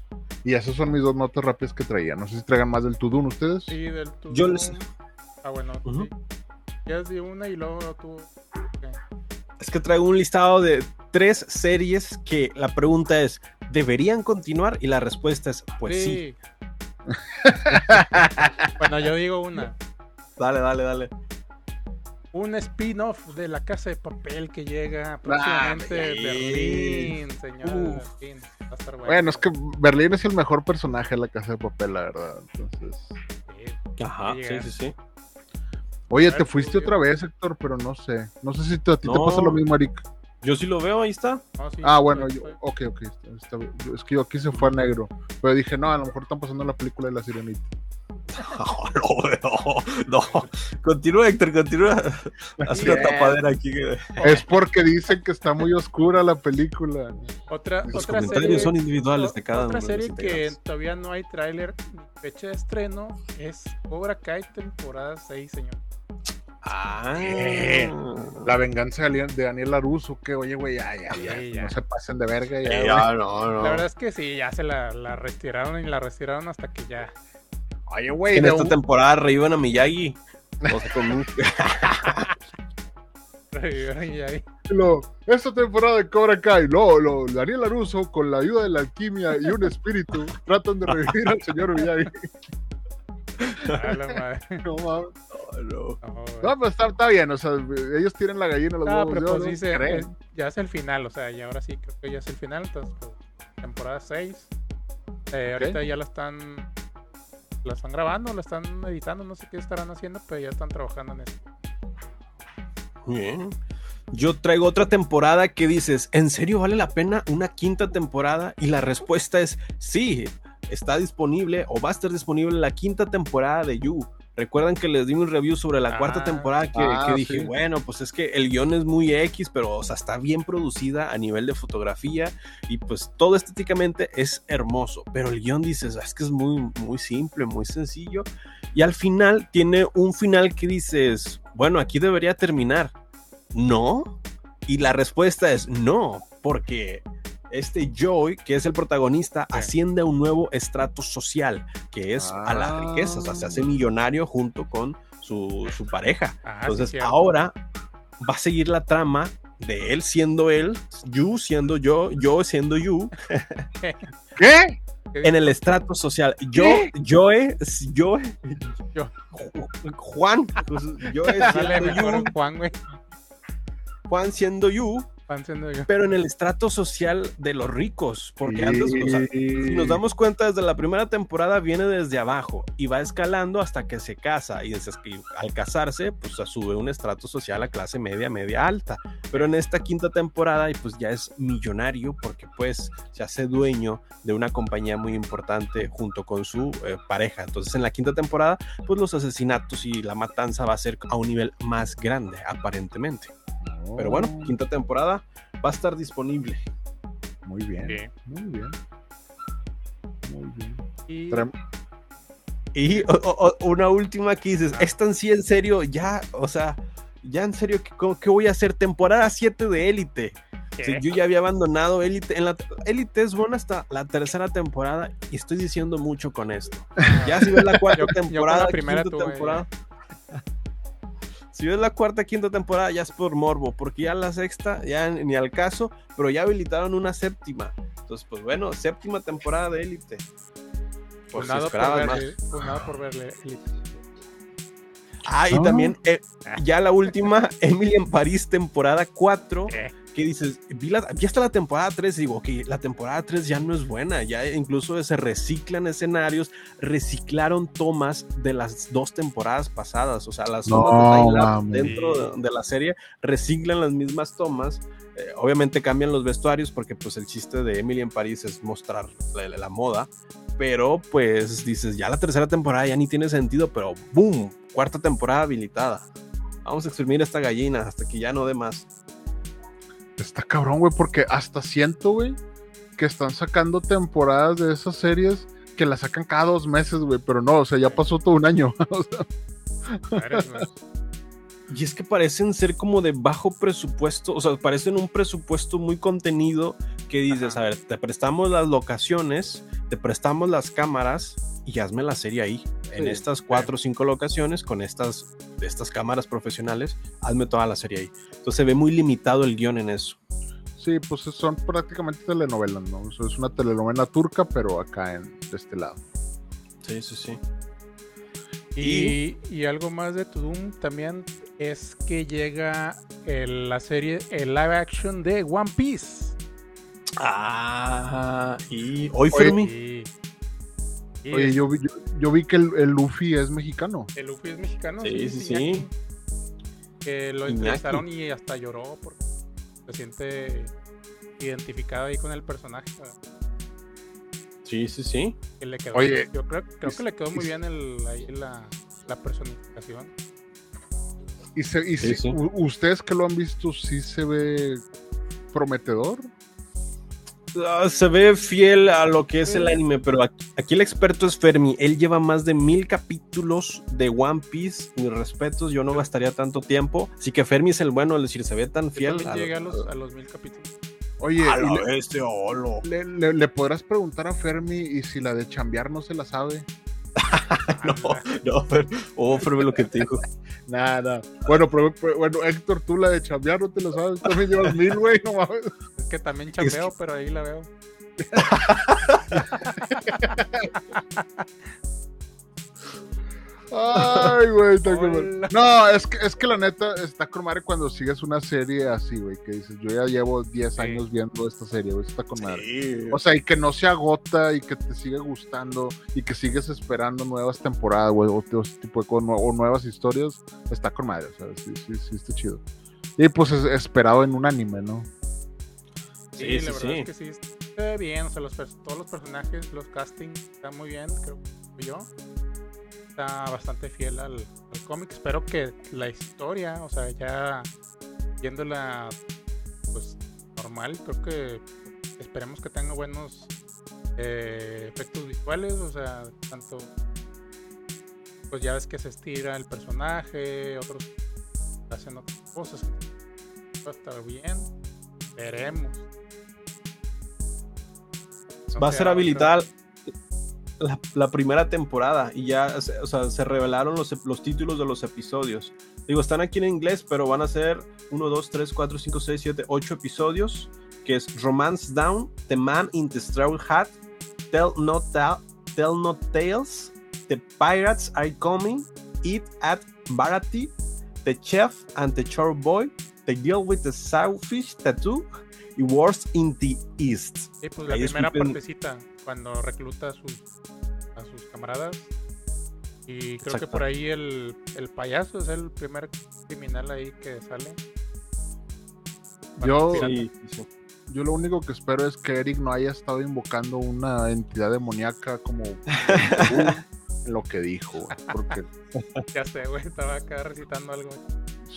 Y esas son mis dos notas rápidas que traía. No sé si traigan más del Tudun ustedes.
Sí, del tu.
Yo les-
Ah, bueno, sí. Ya di una y luego tú.
Es que traigo un listado de tres series que la pregunta es, ¿deberían continuar? Y la respuesta es, pues sí.
bueno, yo digo una.
Dale, dale, dale.
Un spin-off de la casa de papel que llega próximamente de
Berlín. Uf.
Berlín. Va a estar bueno.
Bueno, es que Berlín es el mejor personaje de la casa de papel, la verdad. Entonces.
Sí.
Ajá, sí, sí, sí.
Oye, te
ver,
fuiste
tú,
otra vez, Héctor, pero no sé. No sé si te- a ti te pasa lo mismo, Eric.
Yo sí lo veo, ahí está.
Sí,
Ah,
sí,
bueno, yo, ok, ok. está- está bien. Yo- es que yo aquí se fue a negro. Pero dije, no, a lo mejor están pasando la película de la sirenita.
No, no, no. Continúa, Héctor, continúa. Haz una tapadera aquí.
Es porque dicen que está muy oscura la película.
Otra,
Los
otra
comentarios
serie,
son individuales de cada
otra
uno
serie que todavía no hay tráiler ni fecha de estreno es Cobra Kai temporada 6, señor.
Ah.
La venganza de Daniel- Laruso, que oye, güey, ya, ya, ya,
Sí, ya.
No se pasen de verga, ya.
No, no.
La verdad es que sí, ya se la, la retiraron y la retiraron hasta que ya.
Oye, güey,
en esta
un-
temporada reíban a Miyagi. O sea, con
lo- esta temporada de Cobra Kai, lo, lo, Daniel Laruso, con la ayuda de la alquimia y un espíritu, tratan de revivir al señor Miyagi.
A la madre.
No, mames.
No, no.
No.
No, pues está, está bien, o sea, ellos tienen la gallina, los huevos
pero pues
creo.
es- ya es el final, o sea, y ahora sí creo que ya es el final, entonces pues, temporada 6. Eh. Ahorita ya la están la están grabando, la están editando, no sé qué estarán haciendo, pero ya están trabajando en eso.
Bien. Yo traigo otra temporada que dices, ¿en serio vale la pena una quinta temporada? Y la respuesta es sí, está disponible o va a estar disponible la quinta temporada de You. Recuerdan que les di un review sobre la cuarta
Ah,
temporada que,
ah,
que dije,
sí.
bueno, pues es que el guion es muy X, pero o sea, está bien producida a nivel de fotografía y pues todo estéticamente es hermoso, pero el guion dices, "Ah, es que es muy, muy simple, muy sencillo y al final tiene un final que dices, bueno, aquí debería terminar. No. Y la respuesta es no, porque este Joy, que es el protagonista,
Sí.
asciende a un nuevo estrato social, que es a la
Ah.
riqueza, o sea, se hace millonario junto con su, su pareja.
Ah,
Entonces, ahora va a seguir la trama de él siendo él, you siendo yo, yo siendo you,
¿Qué?
¿Qué
en el estrato social. Yo, yo, yo,
Yo.
Juan, pues, yo siendo you,
Juan.
Juan siendo you,
Juan siendo yo.
pero en el estrato social de los ricos, porque antes, o sea, si nos damos cuenta, desde la primera temporada viene desde abajo y va escalando hasta que se casa y desde que- al casarse, pues sube un estrato social a clase media, media alta. Pero en esta quinta temporada, y pues ya es millonario porque pues se hace dueño de una compañía muy importante junto con su eh, pareja. Entonces en la quinta temporada, pues los asesinatos y la matanza va a ser a un nivel más grande, aparentemente. Pero bueno,
Oh,
quinta temporada va a estar disponible.
Muy bien,
Sí.
muy bien. Muy bien.
Y
Trem-
Y o- o- o- una última que dices, ¿es tan sí en serio? Ya, o sea, ya en serio, ¿qué, voy a hacer? Temporada 7 de Élite. yo ya había abandonado Élite. En la Élite es buena hasta la tercera temporada y estoy diciendo mucho con esto. Ya si ves la cuarta
Yo- yo con la
temporada,
primera
quinta
tuve,
temporada. Si ves la cuarta, quinta temporada, ya es por morbo, porque ya la sexta, ya ni al caso, pero ya habilitaron una séptima. Entonces, pues bueno, séptima temporada de Élite. Por si
Pues nada por verle, pues nada por verle.
Ah, y también eh, ya la última, Emily en París, temporada 4,
¿Qué?
Que dices, vi, la, vi hasta la temporada 3 y digo, ok, la temporada 3 ya no es buena, ya incluso se reciclan escenarios, reciclaron tomas de las dos temporadas pasadas, o sea, las
No,
tomas de dentro de, de la serie reciclan las mismas tomas. eh, obviamente cambian los vestuarios porque pues el chiste de Emily en París es mostrar la, la moda, pero pues dices, ya la tercera temporada ya ni tiene sentido, pero boom, cuarta temporada habilitada. Vamos a exprimir esta gallina hasta que ya no dé más.
Está cabrón, güey, porque hasta siento, güey, que están sacando temporadas de esas series que las sacan cada dos meses, güey, pero no, o sea, ya pasó todo un año. O sea.
Y es que parecen ser como de bajo presupuesto, o sea, parecen un presupuesto muy contenido que dices,
Ajá.
a ver, te prestamos las locaciones, te prestamos las cámaras y hazme la serie ahí, en
Sí,
estas cuatro o cinco locaciones, con estas, estas cámaras profesionales, hazme toda la serie ahí. Entonces se ve muy limitado el guion en eso.
sí, pues son prácticamente telenovelas, ¿no? O sea, es una telenovela turca, pero acá en, de este lado.
Sí, sí, sí.
Y, y algo más de Tudum también es que llega el- la serie, el live action de One Piece.
Ah, y hoy
Oye,
Fermi.
Y
Oye,
es-
yo vi, yo, yo vi que el, el Luffy es mexicano.
el Luffy es mexicano.
Sí, sí, sí.
Que lo entrevistaron y hasta lloró porque se siente identificado ahí con el personaje.
Sí, sí, sí.
Que le quedó,
Oye,
yo creo, creo que le quedó muy bien el, ahí la, la personificación.
Y, se, y
Sí,
sí,
sí.
u- ustedes que lo han visto, sí se ve prometedor.
Ah, se ve fiel a lo que es el anime, pero aquí, aquí el experto es Fermi. Él lleva más de mil capítulos de One Piece. Mis respetos, yo no gastaría tanto tiempo. Así que Fermi es el bueno, es decir, se ve tan fiel.
también
a
llegué a
lo-
los, a los mil capítulos.
Oye,
a
y
la
le,
bestia, olo.
le- le- le podrás preguntar a Fermi y si la de chambear no se la sabe.
No, no, Fer- oh, Fermi, lo que te dijo.
Nada. Bueno, pero, pero- bueno, Héctor, tú la de chambear no te la sabes. También llevas mil, güey, no mames.
Es que también chambeo, pero ahí la veo.
Ay, güey, está con. No, es que, es que la neta está con madre cuando sigues una serie así, güey, que dices, yo ya llevo 10
Sí.
años viendo esta serie, güey, está con madre.
Sí.
O sea, y que no se agota y que te sigue gustando y que sigues esperando nuevas temporadas, güey, o, o ese tipo de cosas, o nuevas historias, está con madre, o sea, sí, sí, sí, está chido. Y pues es esperado en un anime, ¿no?
Sí,
Sí,
la
sí,
verdad
sí.
es que sí. Ve bien, o sea, los, todos los personajes, los castings, están muy bien, creo yo. Está bastante fiel al, al cómic. Espero que la historia, o sea, ya viéndola, pues, normal, creo que esperemos que tenga buenos eh, efectos visuales, o sea, tanto, pues ya ves que se estira el personaje, otros hacen otras cosas, va a estar bien, veremos. No
Va a ser habilitada la, la primera temporada y ya se- o sea, se revelaron los, los títulos de los episodios. Digo, están aquí en inglés, pero van a ser 1, 2, 3, 4, 5, 6, 7, 8 episodios, que es Romance Down, The Man in the Straw Hat, Tell No, Ta- Tell no Tales, The Pirates Are Coming, Eat at Barati, The Chef and the Chore Boy, The Girl with the Sawfish Tattoo y Wars in the East.
Sí, pues la
Ahí
primera
disculpen-
partecita, cuando recluta a sus, a sus camaradas. Y creo que por ahí el, el payaso es el primer criminal ahí que sale.
Yo-
sí.
Yo lo único que espero es que Eric no haya estado invocando una entidad demoníaca como en lo que dijo, porque
Ya sé, güey, estaba acá recitando algo.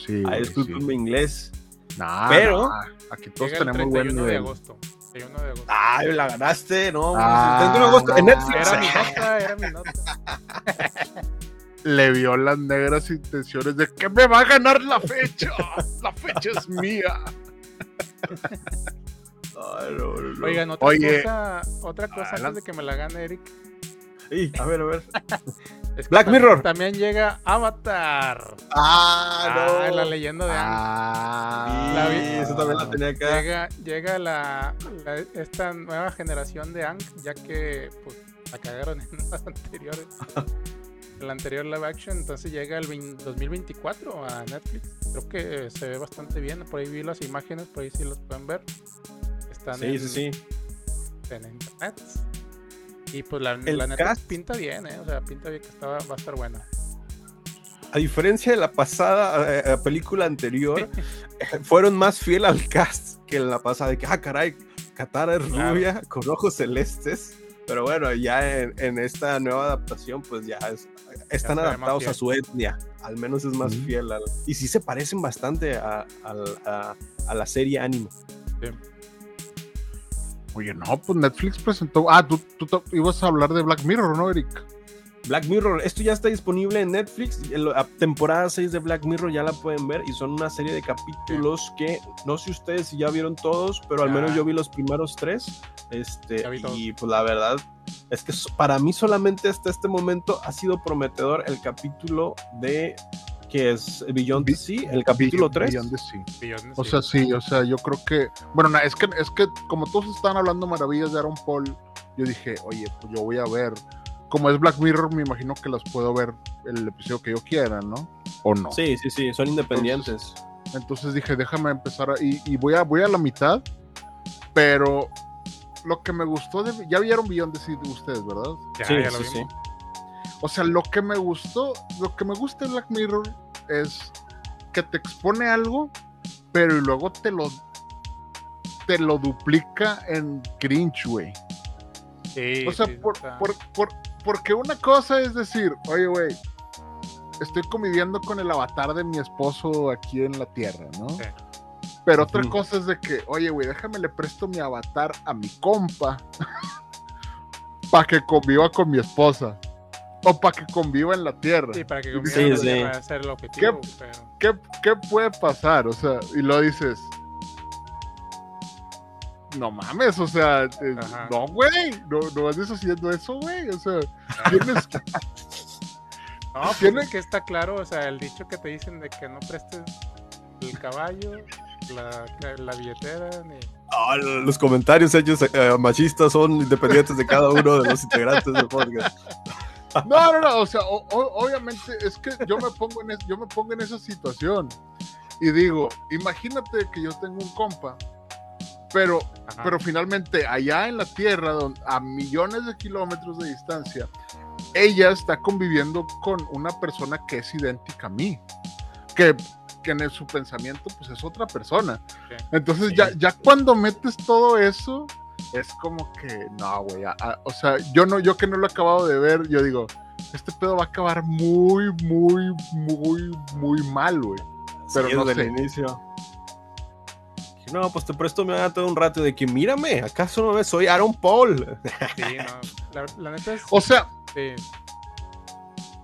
sí,
Ah,
güey,
discúlpenme
sí.
inglés.
Nah,
Pero-
nah, aquí todos tenemos buen
31 de
nivel.
agosto. 31 de agosto.
Ay, la ganaste, no.
Ah,
31 de agosto en
no.
Netflix.
Era mi nota, era mi nota.
Le vio las negras intenciones de que me va a ganar la fecha. La fecha es mía.
Ay, no, no.
Oigan, otra
Oye.
cosa, otra cosa antes
Adelante.
de que me la gane Eric.
A ver, a ver.
es que
Black Mirror.
También llega Avatar.
Ah,
Ah, la leyenda de Aang.
Ah,
La vi-
eso también la tenía acá.
Llega, llega la, la- esta nueva generación de Ang, ya que pues, la cagaron en las anteriores. el anterior live action, entonces llega el vein- 2024 a Netflix. creo que se ve bastante bien. Por ahí vi las imágenes, por ahí sí las pueden ver. Están
Sí,
en,
sí, sí.
en internet. Y pues la,
El
la neta
cast-
pinta bien, ¿eh? O sea, pinta bien que estaba, va a estar buena.
A diferencia de la pasada eh, eh, película anterior, eh, fueron más fiel al cast que en la pasada. De que, ah, caray, Katara es
Claro.
rubia, con ojos celestes. Pero bueno, ya en, en esta nueva adaptación, pues ya es- están
más
adaptados a su etnia. Al menos es más
Ujú.
fiel. al- y sí se parecen bastante a, al- a- a la serie anime.
Oye, no, pues Netflix presentó. Ah, tú, tú to- ibas a hablar de Black Mirror, ¿no, Eric?
Black Mirror, esto ya está disponible en Netflix. La temporada 6 de Black Mirror ya la pueden ver y son una serie de capítulos que no sé ustedes si ya vieron todos, pero al
Ya.
menos yo vi los primeros tres. Este, y pues la verdad es que para mí solamente hasta este momento ha sido prometedor el capítulo de que es Beyond the Sea, el capítulo 3.
Beyond the Sea.
Billones,
O
sí.
sea, sí, o sea, yo creo que. Bueno, es que, es que como todos están hablando maravillas de Aaron Paul, yo dije, oye, pues yo voy a ver. Como es Black Mirror, me imagino que las puedo ver el episodio que yo quiera, ¿no? O no.
Sí, sí, sí, son independientes.
Entonces dije, déjame empezar a- y, y voy a voy a la mitad, pero lo que me gustó de ya vieron Beyond the Sea de ustedes, ¿verdad?
Ya,
sí,
ya lo
sí,
vimos.
sí.
O sea, lo que me gustó, lo que me gusta de Black Mirror es que te expone algo, pero y luego te lo te lo duplica en cringe, güey.
Sí,
O sea,
sí,
por, por- por- porque una cosa es decir, oye, güey, estoy conviviendo con el avatar de mi esposo aquí en la Tierra, ¿no?
Sí.
Pero otra cosa es de que, oye, güey, déjame le presto mi avatar a mi compa para que conviva con mi esposa. O para que conviva en la Tierra.
Sí, para que
Sí,
convivan la
sí.
tierra, ese el objetivo, pero...
¿Qué, qué puede pasar? O sea, y lo dices. No mames, o sea, eh, no, güey, no, no andes haciendo eso, güey. O sea, tienes,
No, pues
Tiene-
es que está claro, o sea, el dicho que te dicen de que no prestes el caballo, la, la billetera, ni...
Ah, los comentarios hechos eh, machistas son independientes de cada uno de los integrantes del podcast.
No, no, no, o sea, o- o- obviamente es que yo me pongo en es- yo me pongo en esa situación y digo, imagínate que yo tengo un compa, pero
Ajá.
pero finalmente allá en la Tierra, a millones de kilómetros de distancia, ella está conviviendo con una persona que es idéntica a mí, que, que en su pensamiento pues es otra persona. Entonces
Sí.
ya, ya cuando metes todo eso, es como que, no, güey, o sea, yo no, yo que no lo he acabado de ver, yo digo, este pedo va a acabar muy, muy, muy, muy mal, güey. Pero
Sí,
no
desde
sé.
el inicio. No, pues te presto mi todo un rato de que mírame, ¿acaso no ves? Soy Aaron Paul.
Sí, no, la, la neta es...
O sea,
sí,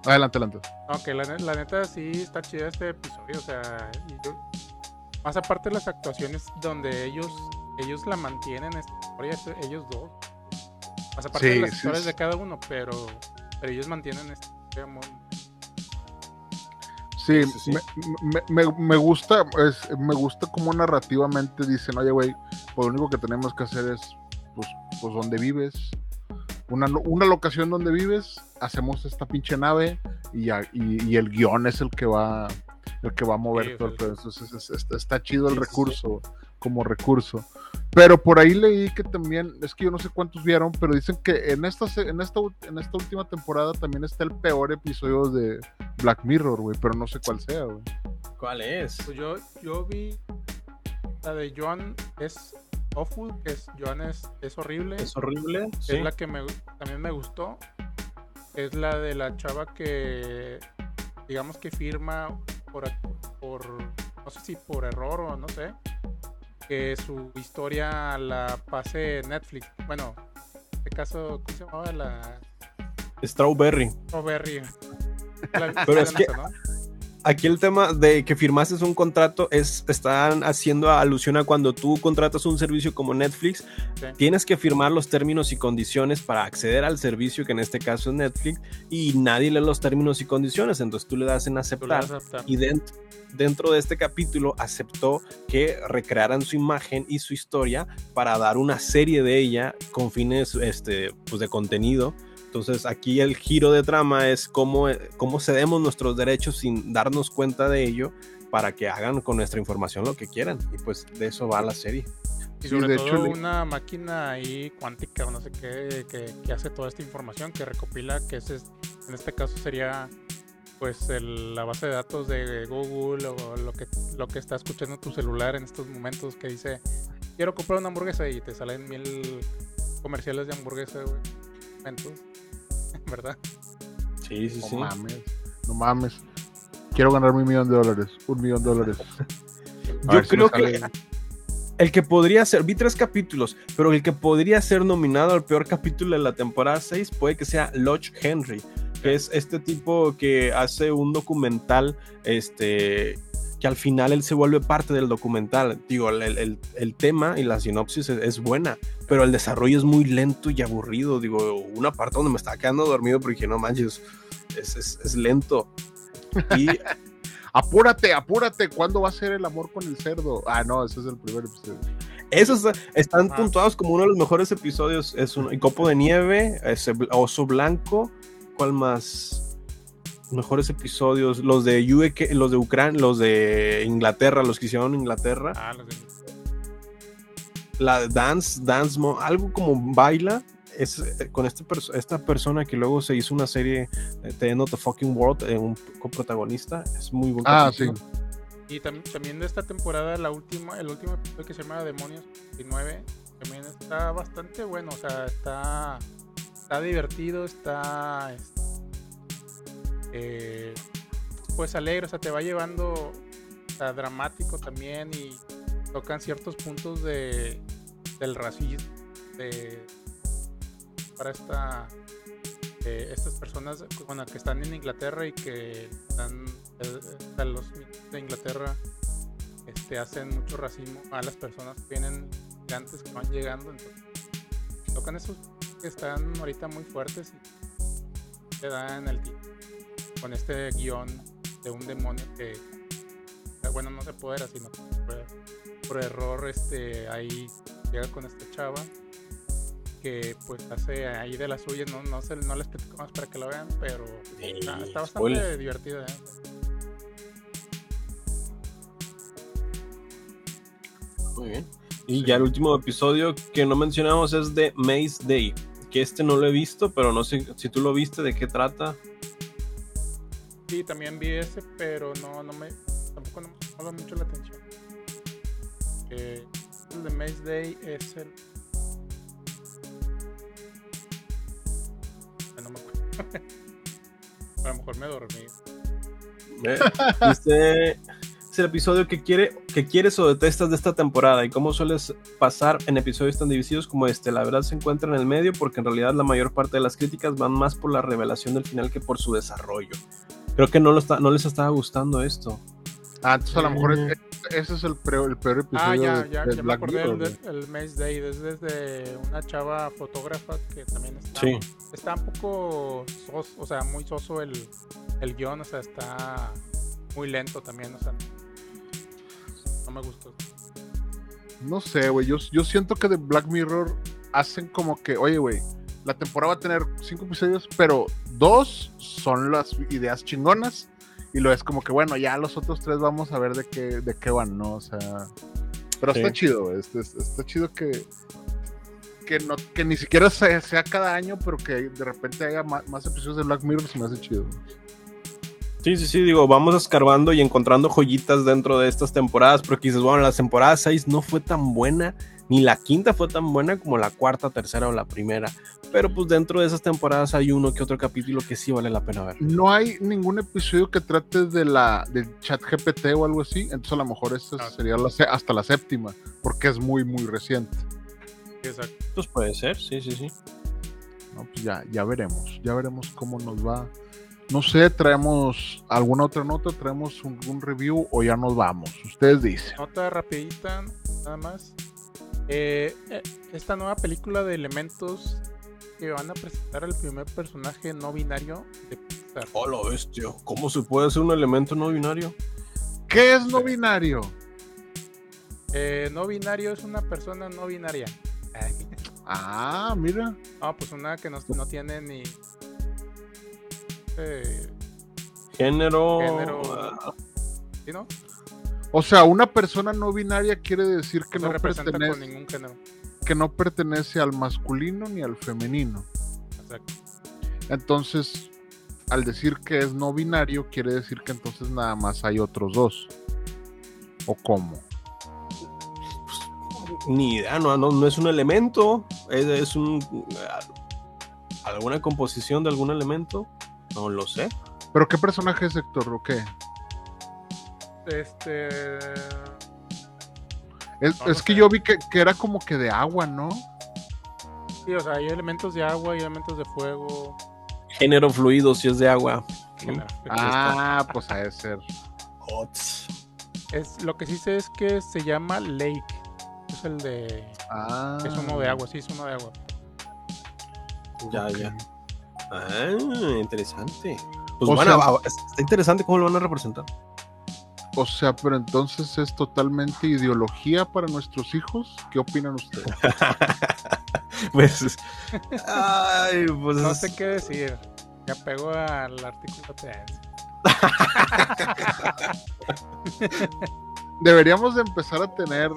adelante, adelante.
que la, ne- la neta sí está chida este episodio, o sea, yo- más aparte de las actuaciones donde ellos ellos la mantienen, ellos dos. Más aparte
Sí,
de las historias
sí.
de cada uno, pero, pero ellos mantienen esta historia muy...
Sí,
Sí.
Me, me- me- me gusta, es- me gusta como narrativamente dicen, oye, güey, pues lo único que tenemos que hacer es, pues, pues donde vives, una, una locación donde vives, hacemos esta pinche nave y, y, y el guion es el que va, el que va a mover
Sí,
todo el
sí.
pedo. Entonces es- es- está chido el
sí.
recurso como recurso. Pero por ahí leí que también, es que yo no sé cuántos vieron, pero dicen que en esta, en esta, en esta última temporada también está el peor episodio de Black Mirror, güey, pero no sé cuál sea, güey.
¿Cuál es?
Pues yo, yo vi la de Joan es awful, que es Joan es, es horrible.
¿Es horrible?
Es
Sí.
la que me, también me gustó. Es la de la chava que, digamos que firma por, por, no sé si por error o no sé, que su historia la pase Netflix. Bueno, en este caso, ¿cómo se llamaba? La
Strawberry.
Strawberry. La-
Pero es que-. Aquí el tema de que firmaste un contrato es, están haciendo alusión a cuando tú contratas un servicio como Netflix, tienes que firmar los términos y condiciones para acceder al servicio, que en este caso es Netflix, y nadie lee los términos y condiciones, entonces tú le das en aceptar. Y dentro, dentro de este capítulo aceptó que recrearan su imagen y su historia para dar una serie de ella con fines este, pues de contenido. Entonces aquí el giro de trama es cómo, cómo cedemos nuestros derechos sin darnos cuenta de ello para que hagan con nuestra información lo que quieran. Y pues de eso va la serie.
Y
Sí,
sobre
de
todo
hecho, le-
una máquina ahí cuántica o no sé qué, que, que hace toda esta información, que recopila, que ese es- en este caso sería pues el- la base de datos de Google o lo que, lo que está escuchando tu celular en estos momentos que dice, quiero comprar una hamburguesa y te salen mil comerciales de hamburguesa, güey. ¿Verdad?
Sí, sí,
No
sí.
mames, no mames. Quiero ganarme un millón de dólares, un millón de dólares. A
Yo
si
creo que el que podría ser, vi tres capítulos, pero el que podría ser nominado al peor capítulo de la temporada 6 puede que sea Lodge Henry, que es este tipo que hace un documental, este, que al final él se vuelve parte del documental. Digo, el, el- el tema y la sinopsis es, es buena, pero el desarrollo es muy lento y aburrido. Digo, una parte donde me estaba quedando dormido porque dije, no manches, es, es- es lento. Y
Apúrate, apúrate. ¿Cuándo va a ser el amor con el cerdo? Ah, no, ese es el primer episodio.
Esos están
Ah.
puntuados como uno de los mejores episodios. Es un copo de nieve, bl- oso blanco. ¿Cuál más? Mejores episodios. Los de UK, los de Ucrania, los de Inglaterra, los que hicieron Inglaterra.
Ah, los de-
La Dance, Dance, Mo- algo como baila. Es eh, con este perso- esta persona que luego se hizo una serie The End of the Fucking World, eh, un coprotagonista. Es muy buen
Ah, sí.
Y tam- también de esta temporada, la última, el último episodio que se llama Demonios 19, también está bastante bueno, o sea, está, está divertido, está este, eh, pues alegre, o sea, te va llevando o sea, dramático también y tocan ciertos puntos de del racismo para esta eh, estas personas bueno, que están en Inglaterra y que están eh, sea, los de Inglaterra este, hacen mucho racismo a las personas que vienen antes que van llegando entonces tocan esos que están ahorita muy fuertes y te dan el título con este guion de un demonio que bueno no se puede sino por, por error este ahí llega con esta chava que pues hace ahí de la suya no no se no les platico más para que la vean pero está, está bastante
spoiler.
divertida ¿eh?
Muy bien. Y ya el último episodio que no mencionamos es de Maze Day, que este no lo he visto, pero no sé si tú lo viste, de qué trata.
Sí, también vi ese, pero no, no me, tampoco no me llama mucho la atención. Eh, el de Maze Day es el. Ah, No me acuerdo. A lo mejor me dormí.
Eh, Este es el episodio que, quiere, que quieres o detestas de esta temporada y cómo sueles pasar en episodios tan divisivos como este. La verdad se encuentra en el medio porque en realidad la mayor parte de las críticas van más por la revelación del final que por su desarrollo. Creo que no, lo está, no les estaba gustando esto.
Ah, entonces a lo mejor es- ese es el peor, el peor episodio
Ah, ya,
de,
ya,
de
ya me
Black
acordé
Mirror.
del el Maze Day. Es desde una chava fotógrafa que también está,
Sí.
está un poco sos, o sea, muy soso el, el guion, o sea, está muy lento también, o sea, no me gustó.
No sé, güey. Yo, yo siento que de Black Mirror hacen como que, oye, güey, la temporada va a tener cinco episodios, pero dos son las ideas chingonas. Y lo es como que, bueno, ya los otros tres vamos a ver de qué, de qué van, ¿no? O sea. Pero
Sí.
está chido. Está, está- chido que. Que, no, que ni siquiera sea, sea cada año, pero que de repente haya más, episodios de Black Mirror, se me hace chido.
Sí, sí, sí, digo, vamos escarbando y encontrando joyitas dentro de estas temporadas, porque dices, bueno, la temporada 6 no fue tan buena, ni la quinta fue tan buena como la cuarta, tercera o la primera, pero pues dentro de esas temporadas hay uno que otro capítulo que sí vale la pena ver.
No hay ningún episodio que trate de la del chat GPT o algo así, entonces a lo mejor esta
Ah.
sería la hasta la séptima, porque es muy, muy reciente.
Exacto.
Pues puede ser, sí, sí, sí.
¿no? Pues ya, ya veremos, ya veremos cómo nos va. No sé, traemos alguna otra nota, traemos un, un review o ya nos vamos. Ustedes dicen.
Nota rapidita, nada más. Eh, eh, esta nueva película de elementos que van a presentar al primer personaje no binario de Pixar.
Hola, bestia, ¿cómo se puede hacer un elemento no binario?
¿Qué es no binario?
Eh, no binario es una persona no binaria. Ay,
Ah, mira.
No, pues una que no, no tiene ni. eh,
Género.
Género.
ah,
¿Sí, no?
O sea, una persona no binaria quiere decir que
no, con
pertenece,
ningún género.
que no pertenece al masculino ni al femenino.
Exacto.
Entonces, al decir que es no binario, quiere decir que entonces nada más hay otros dos. ¿O cómo?
Ni idea, no, no, no es un elemento, es, es un alguna composición de algún elemento, no lo sé.
¿Pero qué personaje es Héctor o qué?
Este.
Es,
No, no
es que
sé.
yo vi que, que era como que de agua, ¿no?
Sí, o sea, hay elementos de agua y elementos de fuego.
Género fluido, si es de agua.
Ah, pues ha de ser.
Es, lo que sí sé es que se llama Lake. Es el de.
Ah.
Es uno de agua, sí, es uno de agua.
Ya, ya. Ah, interesante. Pues
O
bueno,
sea-
ah, está interesante cómo lo van a representar.
O sea, pero entonces es totalmente ideología para nuestros hijos. ¿Qué opinan ustedes?
pues. Ay, pues.
No sé qué decir. Me apego al artículo 3.
Deberíamos de empezar a tener,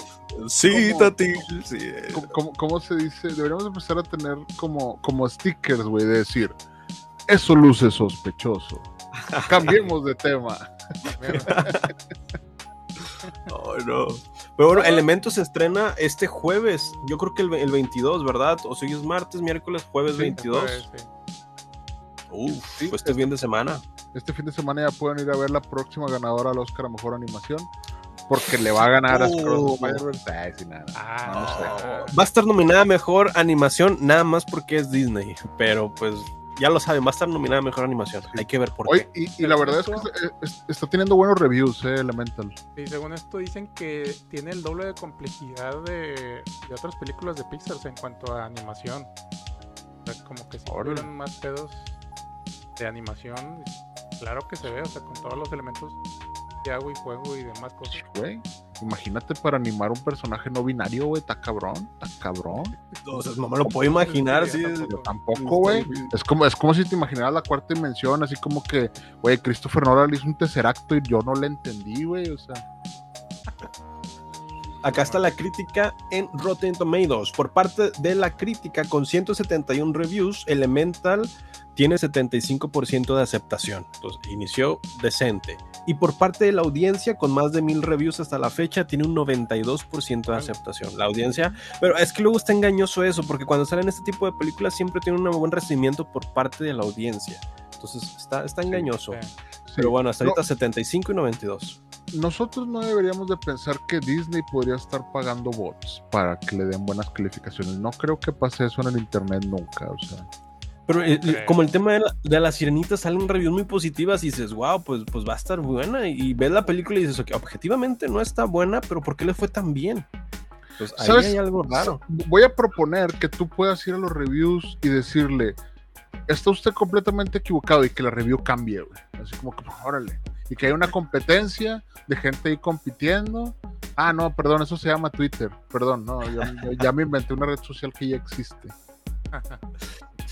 Sí. Tati. Sí.
¿cómo, se dice? Deberíamos de empezar a tener como, como stickers, güey, de decir, eso luce sospechoso. Cambiemos de tema.
Oh, no. Pero bueno, Elementos se estrena este jueves. Yo creo que el, el 22, ¿verdad? O sea, hoy es martes, miércoles, jueves
Sí,
22.
Pues, sí.
Uf,
Sí,
pues este
es-
fin de semana.
Este fin de semana ya pueden ir a ver la próxima ganadora al Oscar a Mejor Animación. Porque le va a ganar a
Oh.
Ay, sí, nada.
Ah,
No
no
sé.
Va a estar nominada a mejor animación, nada más porque es Disney. Pero pues ya lo saben, va a estar nominada a mejor animación. Hay que ver por
Oye,
qué.
y, y la verdad es que es- está teniendo buenos reviews, eh, Elemental.
Y según esto dicen que tiene el doble de complejidad de, de otras películas de Pixar en cuanto a animación. O sea, como que si tuvieran más pedos de animación, claro que se ve, o sea, con todos los elementos de agua y fuego y demás cosas.
Güey, imagínate para animar un personaje no binario, güey. Está cabrón, está cabrón.
O sea, no me lo puedo imaginar.
Sí, tampoco.
Güey. Es como, es como si te imaginaras la cuarta dimensión, así como que, güey, Christopher Nolan hizo un tesseracto y yo no le entendí, güey. O sea,
Acá está la crítica en Rotten Tomatoes. Por parte de la crítica, con 171 reviews, Elemental tiene 75% de aceptación. Entonces, inició decente. Y por parte de la audiencia, con más de mil reviews hasta la fecha, tiene un 92% de aceptación. La audiencia, pero es que luego está engañoso eso, porque cuando salen este tipo de películas siempre tienen un buen recibimiento por parte de la audiencia. Entonces, está, está engañoso.
Sí.
sí.
Pero bueno, hasta
No,
ahorita 75 y 92.
nosotros no deberíamos de pensar que Disney podría estar pagando bots para que le den buenas calificaciones. No creo que pase eso en el internet nunca, o sea.
Pero eh, como el tema de la, de la sirenita salen reviews muy positivas y dices, wow, pues, pues va a estar buena. Y ves la película y dices, ok, objetivamente no está buena, pero ¿por qué le fue tan bien? Pues ahí
¿Sabes?
hay algo raro.
Voy a proponer que tú puedas ir a los reviews y decirle, está usted completamente equivocado y que la review cambie, güey. Así como que, órale. Y que haya una competencia de gente ahí compitiendo. Ah, no, perdón, eso se llama Twitter. Perdón, no, ya me inventé una red social que ya existe.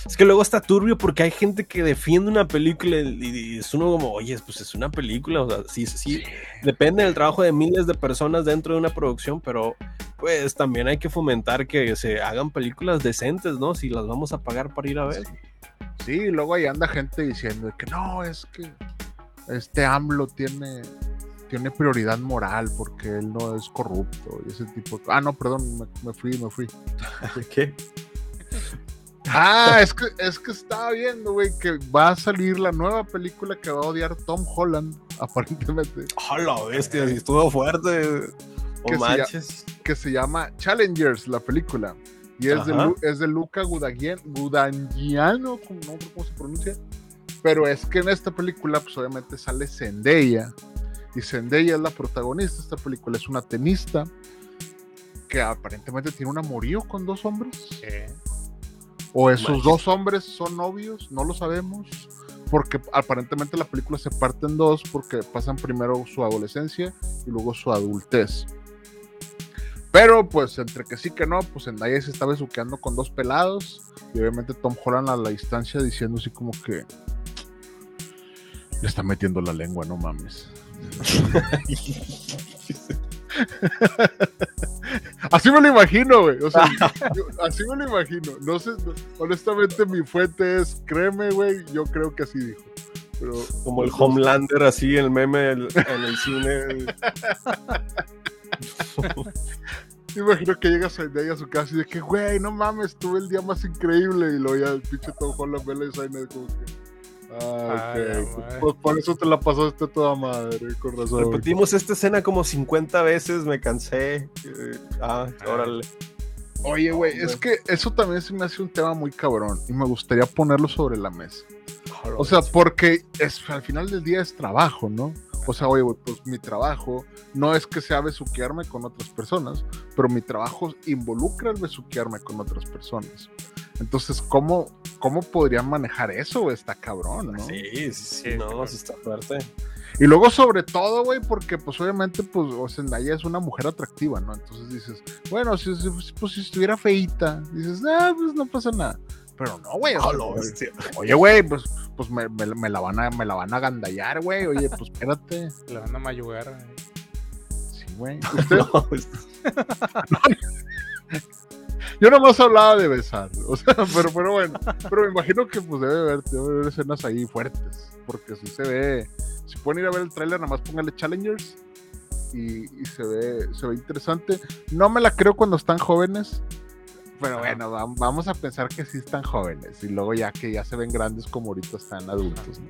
Es que luego está turbio porque hay gente que defiende una película y, y es uno como, oye, pues es una película. O sea, sí, sí, depende del trabajo de miles de personas dentro de una producción, pero pues también hay que fomentar que se hagan películas decentes, ¿no? Si las vamos a pagar para ir a ver.
Sí, y luego ahí anda gente diciendo que no, es que este AMLO tiene, tiene prioridad moral porque él no es corrupto y ese tipo de Ah, no, perdón, me, me fui, me fui.
¿Qué?
Ah, es que, es que estaba viendo, güey, que va a salir la nueva película que va a odiar Tom Holland, aparentemente,
¡Hola, bestia! si Estuvo fuerte.
Que
Oh,
ya-
manches.
que se llama Challengers, la película. Y es, de,
Ajá.
Es de Luca Gudagnino, como no sé cómo se pronuncia. Pero es que en esta película, pues obviamente sale Zendaya. Y Zendaya es la protagonista de esta película. Es una tenista que aparentemente tiene un amorío con dos hombres.
Eh,
O esos dos hombres son novios, no lo sabemos. Porque aparentemente la película se parte en dos porque pasan primero su adolescencia y luego su adultez. Pero pues entre que sí que no, pues Zendaya se está besuqueando con dos pelados. Y obviamente Tom Holland a la distancia diciendo así como que le está metiendo la lengua, no mames. Así me lo imagino, güey. O sea, yo- así me lo imagino. No sé, no- honestamente, mi fuente es, créeme, güey, yo creo que así dijo. Pero
Como el Homelander, así, el meme el- en el cine.
imagino que llega Zendaya a su casa y de que, güey, no mames, tuve el día más increíble. Y luego ya el pinche Tom Holland ve la escena y como que. Ah,
Ay, la
ok.
madre.
Pues por eso te la pasaste toda madre, con razón.
Repetimos esta escena como 50 veces, me cansé. Eh, Ah, órale.
Oye, güey, es que eso también se me hace un tema muy cabrón y me gustaría ponerlo sobre la mesa. O sea, porque es, al final del día es trabajo, ¿no? O sea, oye, güey, pues mi trabajo no es que sea besuquearme con otras personas, pero mi trabajo involucra el besuquearme con otras personas. Entonces, ¿cómo, cómo podrían manejar eso? güey? Está cabrón, ¿no?
Sí, sí, sí,
Sí,
no, sí está fuerte.
Y luego, sobre todo, güey, porque pues obviamente, pues Zendaya es una mujer atractiva, ¿no? Entonces dices, bueno, si, si- pues, si estuviera feita, dices, ah, pues no pasa nada. Pero no, güey. Oye, güey, pues, pues me, me- me la van a, me la van a gandallar, güey. Oye, pues espérate.
Le van a mayugar. eh.
Sí, güey. Usted-
No, pues,
yo nomás hablaba de besar. O sea, pero, pero bueno. Pero me imagino que pues debe haber, debe haber escenas ahí fuertes. Porque si se ve. Si pueden ir a ver el tráiler, nada más póngale Challengers. Y, y se ve, se ve interesante. No me la creo cuando están jóvenes. Pero bueno, va- vamos a pensar que sí están jóvenes. Y luego ya que ya se ven grandes como ahorita están adultos. ¿no?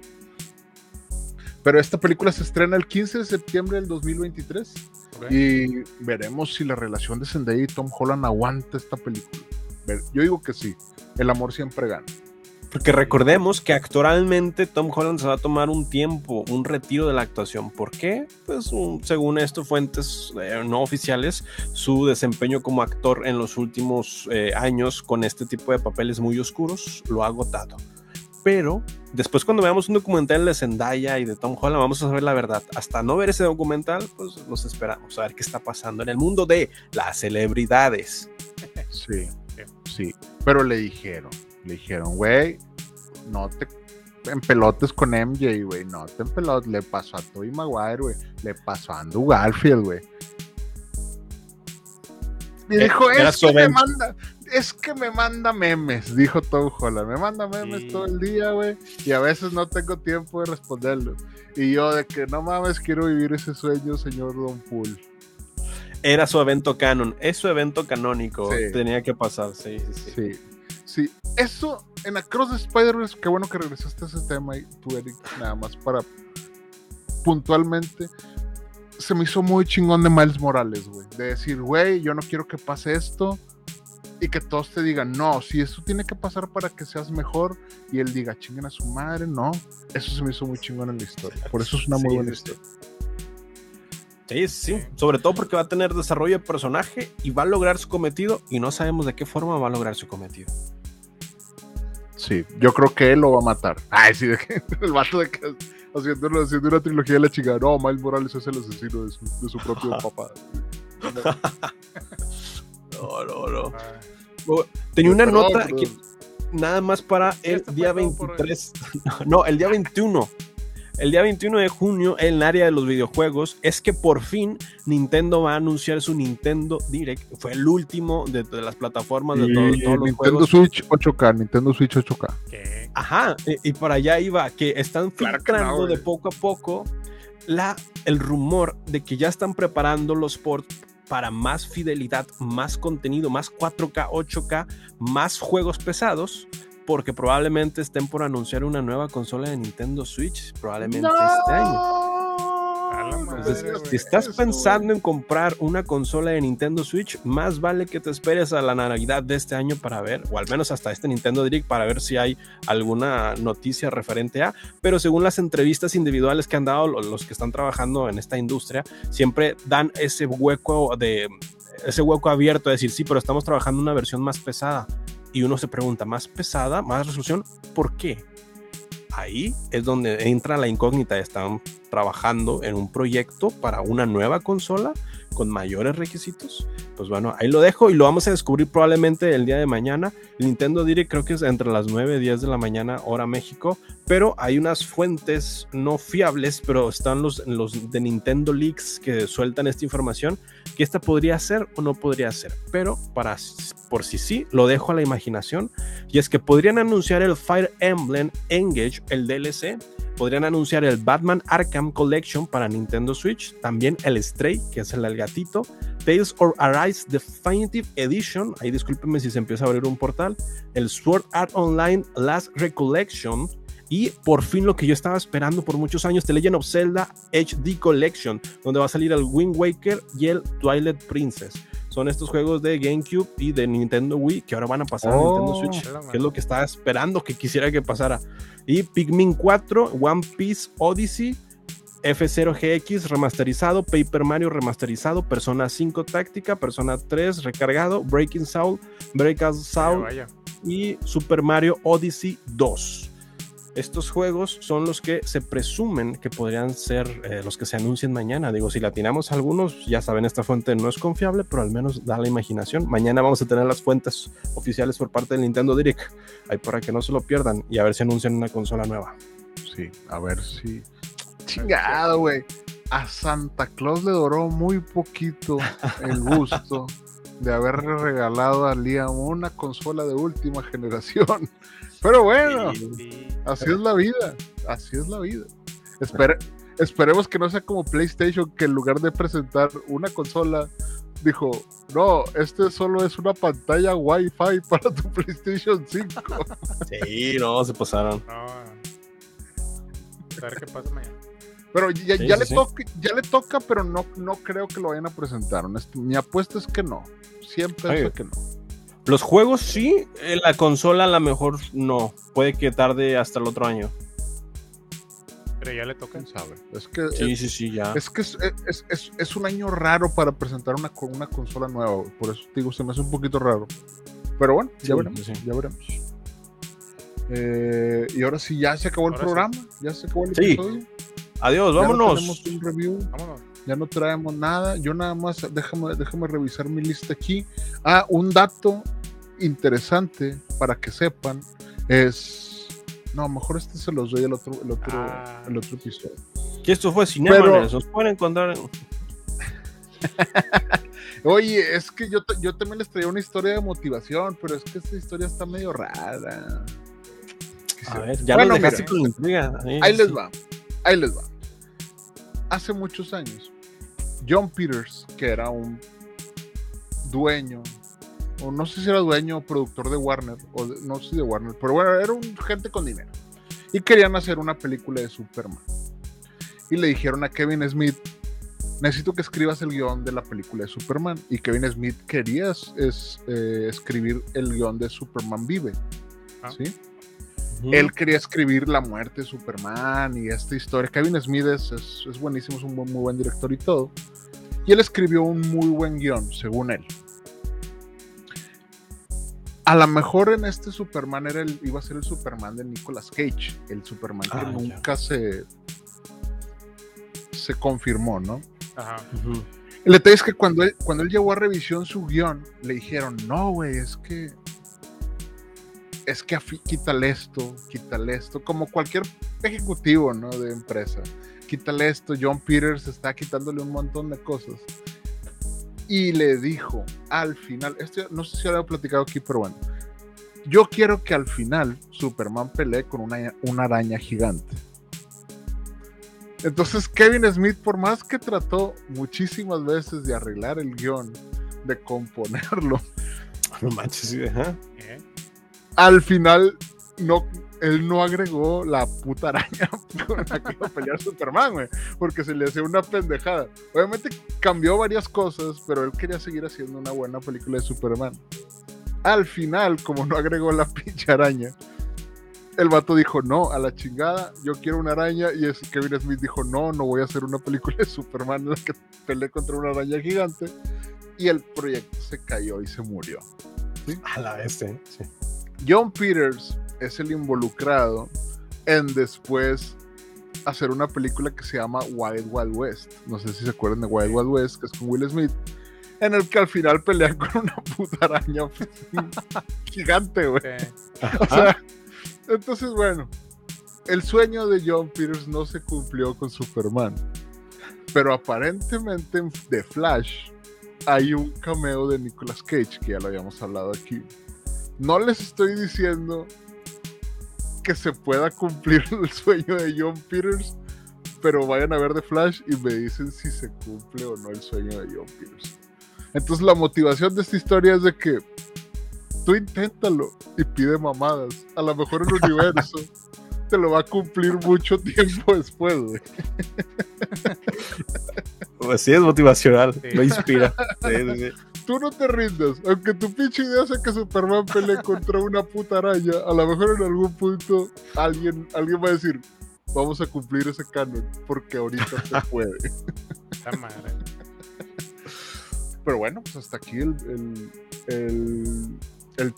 Pero esta película se estrena el 15 de septiembre del 2023.
Ok.
Y veremos si la relación de Zendaya y Tom Holland aguanta esta película. Yo digo que sí. El amor siempre gana.
Porque recordemos que actualmente Tom Holland se va a tomar un tiempo, un retiro de la actuación. ¿Por qué? Pues un- según esto, fuentes eh, no oficiales, su desempeño como actor en los últimos eh, años con este tipo de papeles muy oscuros lo ha agotado. Pero después cuando veamos un documental de Zendaya y de Tom Holland vamos a saber la verdad. Hasta no ver ese documental, pues nos esperamos a ver qué está pasando en el mundo de las celebridades.
Sí, sí. Pero le dijeron, le dijeron, güey, no te empelotes con MJ, güey. No te empelotes. Le pasó a Tobey Maguire, güey. Le pasó a Andrew Garfield, güey. Y
Eh,
dijo, es que me manda, es que me manda memes, dijo Tom Holland. Me manda memes
Sí.
todo el día, güey. Y a veces no tengo tiempo de responderlo. Y yo de que no mames, quiero vivir ese sueño, señor Don Pool.
Era su evento canon, es su evento canónico.
Sí.
Tenía que pasar, sí, sí, sí.
Sí, sí. Eso en Across the Spider-Verse, qué bueno que regresaste a ese tema y tú, Eric, nada más para puntualmente. Se me hizo muy chingón de Miles Morales, güey. De decir, güey, yo no quiero que pase esto. Y que todos te digan, no, si esto tiene que pasar para que seas mejor. Y él diga, chinguen a su madre, no. Eso se me hizo muy chingón en la historia. Por eso es una muy
Sí,
buena historia.
Sí, sí, sobre todo porque va a tener desarrollo de personaje y va a lograr su cometido y no sabemos de qué forma va a lograr su cometido.
Sí, yo creo que él lo va a matar. Ay, sí, de que el vato de que haciendo, haciendo una trilogía de la chingada. No, Miles Morales es el asesino de su, de su propio papá.
No, no, no.
Ah,
Tenía una nota que nada más para el día
todo por hoy.
23. No, el día 21. El día 21 de junio, en el área de los videojuegos, es que por fin Nintendo va a anunciar su Nintendo Direct. Fue el último de, de las plataformas de
Y
todo- todos los
Nintendo
juegos.
Switch 8K, Nintendo Switch 8K.
¿qué?
Ajá, y, y para allá iba, que están
Claro que
filtrando
no,
de poco a poco la, el rumor de que ya están preparando los ports para más fidelidad, más contenido, más 4K, 8K, más juegos pesados, porque probablemente estén por anunciar una nueva consola de Nintendo Switch, probablemente este año. Entonces, si estás pensando en comprar una consola de Nintendo Switch, más vale que te esperes a la Navidad de este año para ver, o al menos hasta este Nintendo Direct, para ver si hay alguna noticia referente a. Pero según las entrevistas individuales que han dado lo- los que están trabajando en esta industria, siempre dan ese hueco de ese hueco abierto de decir, sí, pero estamos trabajando una versión más pesada. Y uno se pregunta, ¿más pesada? ¿Más resolución? ¿Por qué? Ahí es donde entra la incógnita. Están trabajando en un proyecto para una nueva consola con mayores requisitos. Pues bueno, ahí lo dejo y lo vamos a descubrir probablemente el día de mañana. Nintendo Direct creo que es entre las 9 y 10 de la mañana, hora México, pero hay unas fuentes no fiables, pero están los, los de Nintendo Leaks que sueltan esta información, que esta podría ser o no podría ser, pero para, por si sí, lo dejo a la imaginación. Y es que podrían anunciar el Fire Emblem Engage, el DLC, podrían anunciar el Batman Arkham Collection para Nintendo Switch, también el Stray, que es el del gatito, Tales of Arise Definitive Edition, ahí discúlpenme si se empieza a abrir un portal, el Sword Art Online Last Recollection, y por fin lo que yo estaba esperando por muchos años, The Legend of Zelda HD Collection, donde va a salir el Wind Waker y el Twilight Princess. Son estos juegos de GameCube y de Nintendo Wii que ahora van a pasar a Nintendo
Oh,
Switch, que es lo que estaba esperando que quisiera que pasara. Y Pikmin 4, One Piece Odyssey, F0GX remasterizado, Paper Mario remasterizado, Persona 5 táctica, Persona 3 recargado, Breaking Soul, Breakout Soul y Super Mario Odyssey 2. Estos juegos son los que se presumen que podrían ser eh, los que se anuncien mañana. Digo, si latinamos algunos, ya saben, esta fuente no es confiable, pero al menos da la imaginación. Mañana vamos a tener las fuentes oficiales por parte del Nintendo Direct. Ahí para que no se lo pierdan y a ver si anuncian una consola nueva.
Sí, a ver si. Chingado, güey. A Santa Claus le duró muy poquito el gusto de haberle regalado a Liam una consola de última generación. Pero bueno,
Sí,
así es la vida. Así es la vida. Espere- esperemos que no sea como PlayStation, que en lugar de presentar una consola, dijo: No, este solo es una pantalla Wi-Fi para tu PlayStation 5.
Sí, no, se pasaron.
no. A ver qué pasa mañana.
Pero ya,
Sí,
ya
sí,
le
sí.
Toca, ya le toca, pero no, no creo que lo vayan a presentar. Mi apuesta es que no. Siempre
Oye.
es que no.
Los juegos sí, eh, la consola a lo mejor no. Puede que tarde hasta el otro año.
Pero ya le toca.
¿Quién sabe? Es que,
Sí,
es,
sí, sí, ya.
es que es, es- es- es un año raro para presentar una, co- una consola nueva. Por eso te digo, se me hace un poquito raro. Pero bueno, ya
Sí,
veremos.
sí.
Ya veremos. Eh, y ahora sí, ya se acabó el
Ahora
programa. Ya se acabó el
Sí.
episodio.
Adiós,
Ya no
vámonos.
tenemos un review.
Vámonos.
Ya no traemos nada. Yo nada más, déjame, déjame revisar mi lista aquí. Ah, un dato interesante para que sepan es. No, mejor este se los doy el otro, el otro,
Ah.
el otro episodio.
Que esto fue Cinema,
Pero-
nos pueden encontrar. en-
Oye, es que yo, yo también les traía una historia de motivación, pero es que esta historia está medio rara.
A ver, ya
Bueno, mira. Ahí les va, ahí les va. Hace muchos años, John Peters, que era un dueño, o no sé si era dueño o productor de Warner, o de- no sé si de Warner, pero bueno, era un gente con dinero. Y querían hacer una película de Superman. Y le dijeron a Kevin Smith, necesito que escribas el guion de la película de Superman. Y Kevin Smith quería es, es, eh, escribir el guion de Superman Vive.
Ah.
¿sí? Él quería escribir la muerte de Superman y esta historia. Kevin Smith es, es- es buenísimo, es un buen- muy buen director y todo. Y él escribió un muy buen guion, según él. A lo mejor en este Superman era el, iba a ser el Superman de Nicolas Cage, el Superman que
Ah, ya.
nunca se, se confirmó, ¿no?
Ajá.
Ujú.
El detalle es que cuando él, cuando él llegó a revisión su guion, le dijeron, no, güey, es que. Es que quítale esto, quítale esto, como cualquier ejecutivo, ¿no? De empresa. Quítale esto, John Peters está quitándole un montón de cosas. Y le dijo, al final, esto no sé si lo había platicado aquí, pero bueno. Yo quiero que al final Superman pelee con una, una araña gigante. Entonces Kevin Smith, por más que trató muchísimas veces de arreglar el guion, de componerlo,
No manches.
¿Qué?
Al final no, él no agregó la puta araña con la que iba a pelear Superman, güey, porque se le hacía una pendejada. Obviamente cambió varias cosas, pero él quería seguir haciendo una buena película de Superman. Al final, como no agregó la pinche araña, el vato dijo, no, a la chingada, yo quiero una araña, y Kevin Smith dijo, no, no voy a hacer una película de Superman en la que peleé contra una araña gigante, y el proyecto se cayó y se murió.
A la vez, sí.
John Peters es el involucrado en después hacer una película que se llama Wild Wild West. No sé si se acuerdan de Wild Wild West, que es con Will Smith. En el que al final pelean con una puta araña gigante, güey. O sea, entonces, bueno, el sueño de John Peters no se cumplió con Superman. Pero aparentemente en The Flash hay un cameo de Nicolas Cage, que ya lo habíamos hablado aquí. No les estoy diciendo que se pueda cumplir el sueño de John Peters, pero vayan a ver The Flash y me dicen si se cumple o no el sueño de John Peters. Entonces la motivación de esta historia es de que tú inténtalo y pide mamadas. A lo mejor el universo te lo va a cumplir mucho tiempo después, güey.
Pues sí, es motivacional, me inspira.
Tú no te rindas, aunque tu pinche idea sea que Superman pelee contra una puta araña, a lo mejor en algún punto alguien, alguien va a decir, vamos a cumplir ese canon, porque ahorita se puede.
madre.
Pero bueno, pues hasta aquí el, el, el, el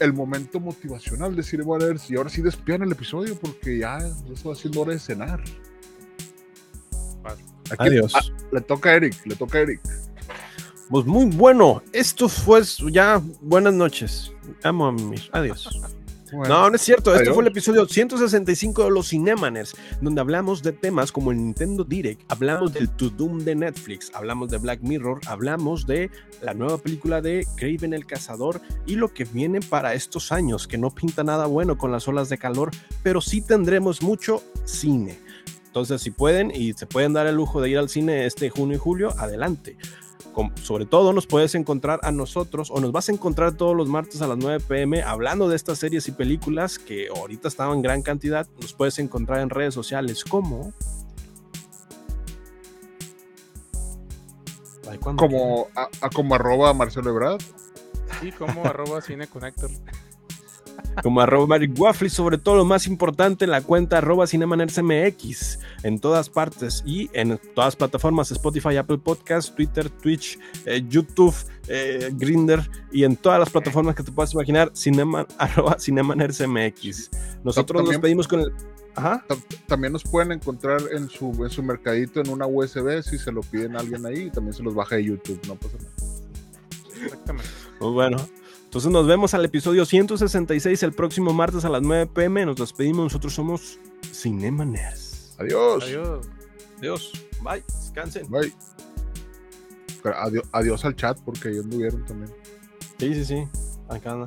el momento motivacional de Cinema Nerds. Y ahora sí despidan el episodio porque ya, ya está haciendo hora de cenar. Aquí,
Adiós.
ah, le toca a Eric, le toca a Eric.
Pues muy bueno. Esto fue ya. Buenas noches. Amo a mis. Adiós.
Bueno,
No, no es cierto. Este fue el episodio 165 de los Cinemaners, donde hablamos de temas como el Nintendo Direct, hablamos del To Doom de Netflix, hablamos de Black Mirror, hablamos de la nueva película de Craven el Cazador y lo que viene para estos años, que no pinta nada bueno con las olas de calor, pero sí tendremos mucho cine. Entonces, si pueden y se pueden dar el lujo de ir al cine este junio y julio, adelante. Sobre todo nos puedes encontrar a nosotros o nos vas a encontrar todos los martes a las 9 pm hablando de estas series y películas que ahorita estaban en gran cantidad. Nos puedes encontrar en redes sociales como...
Como, a, a como arroba Marcelo Ebrard.
Y como arroba Cine Connector.
Como arroba Magic Waffle y sobre todo lo más importante la cuenta arroba CinemaNerdsMX en todas partes y en todas plataformas Spotify, Apple Podcast, Twitter, Twitch, eh, YouTube, eh, Grinder y en todas las plataformas que te puedas imaginar cinema, arroba CinemaNerdsMX nosotros nos pedimos con el ajá
Tam- También nos pueden encontrar en su, en su mercadito en una USB si se lo piden a alguien ahí. También se los baja de YouTube, no pasa nada.
Exactamente.
pues bueno entonces nos vemos al episodio 166 el próximo martes a las 9 pm nos despedimos nosotros somos Cinema Nerds
Adiós.
Adiós.
adiós bye descansen
Bye. Pero Adiós, adiós al chat porque ahí anduvieron también.
sí sí sí acá anda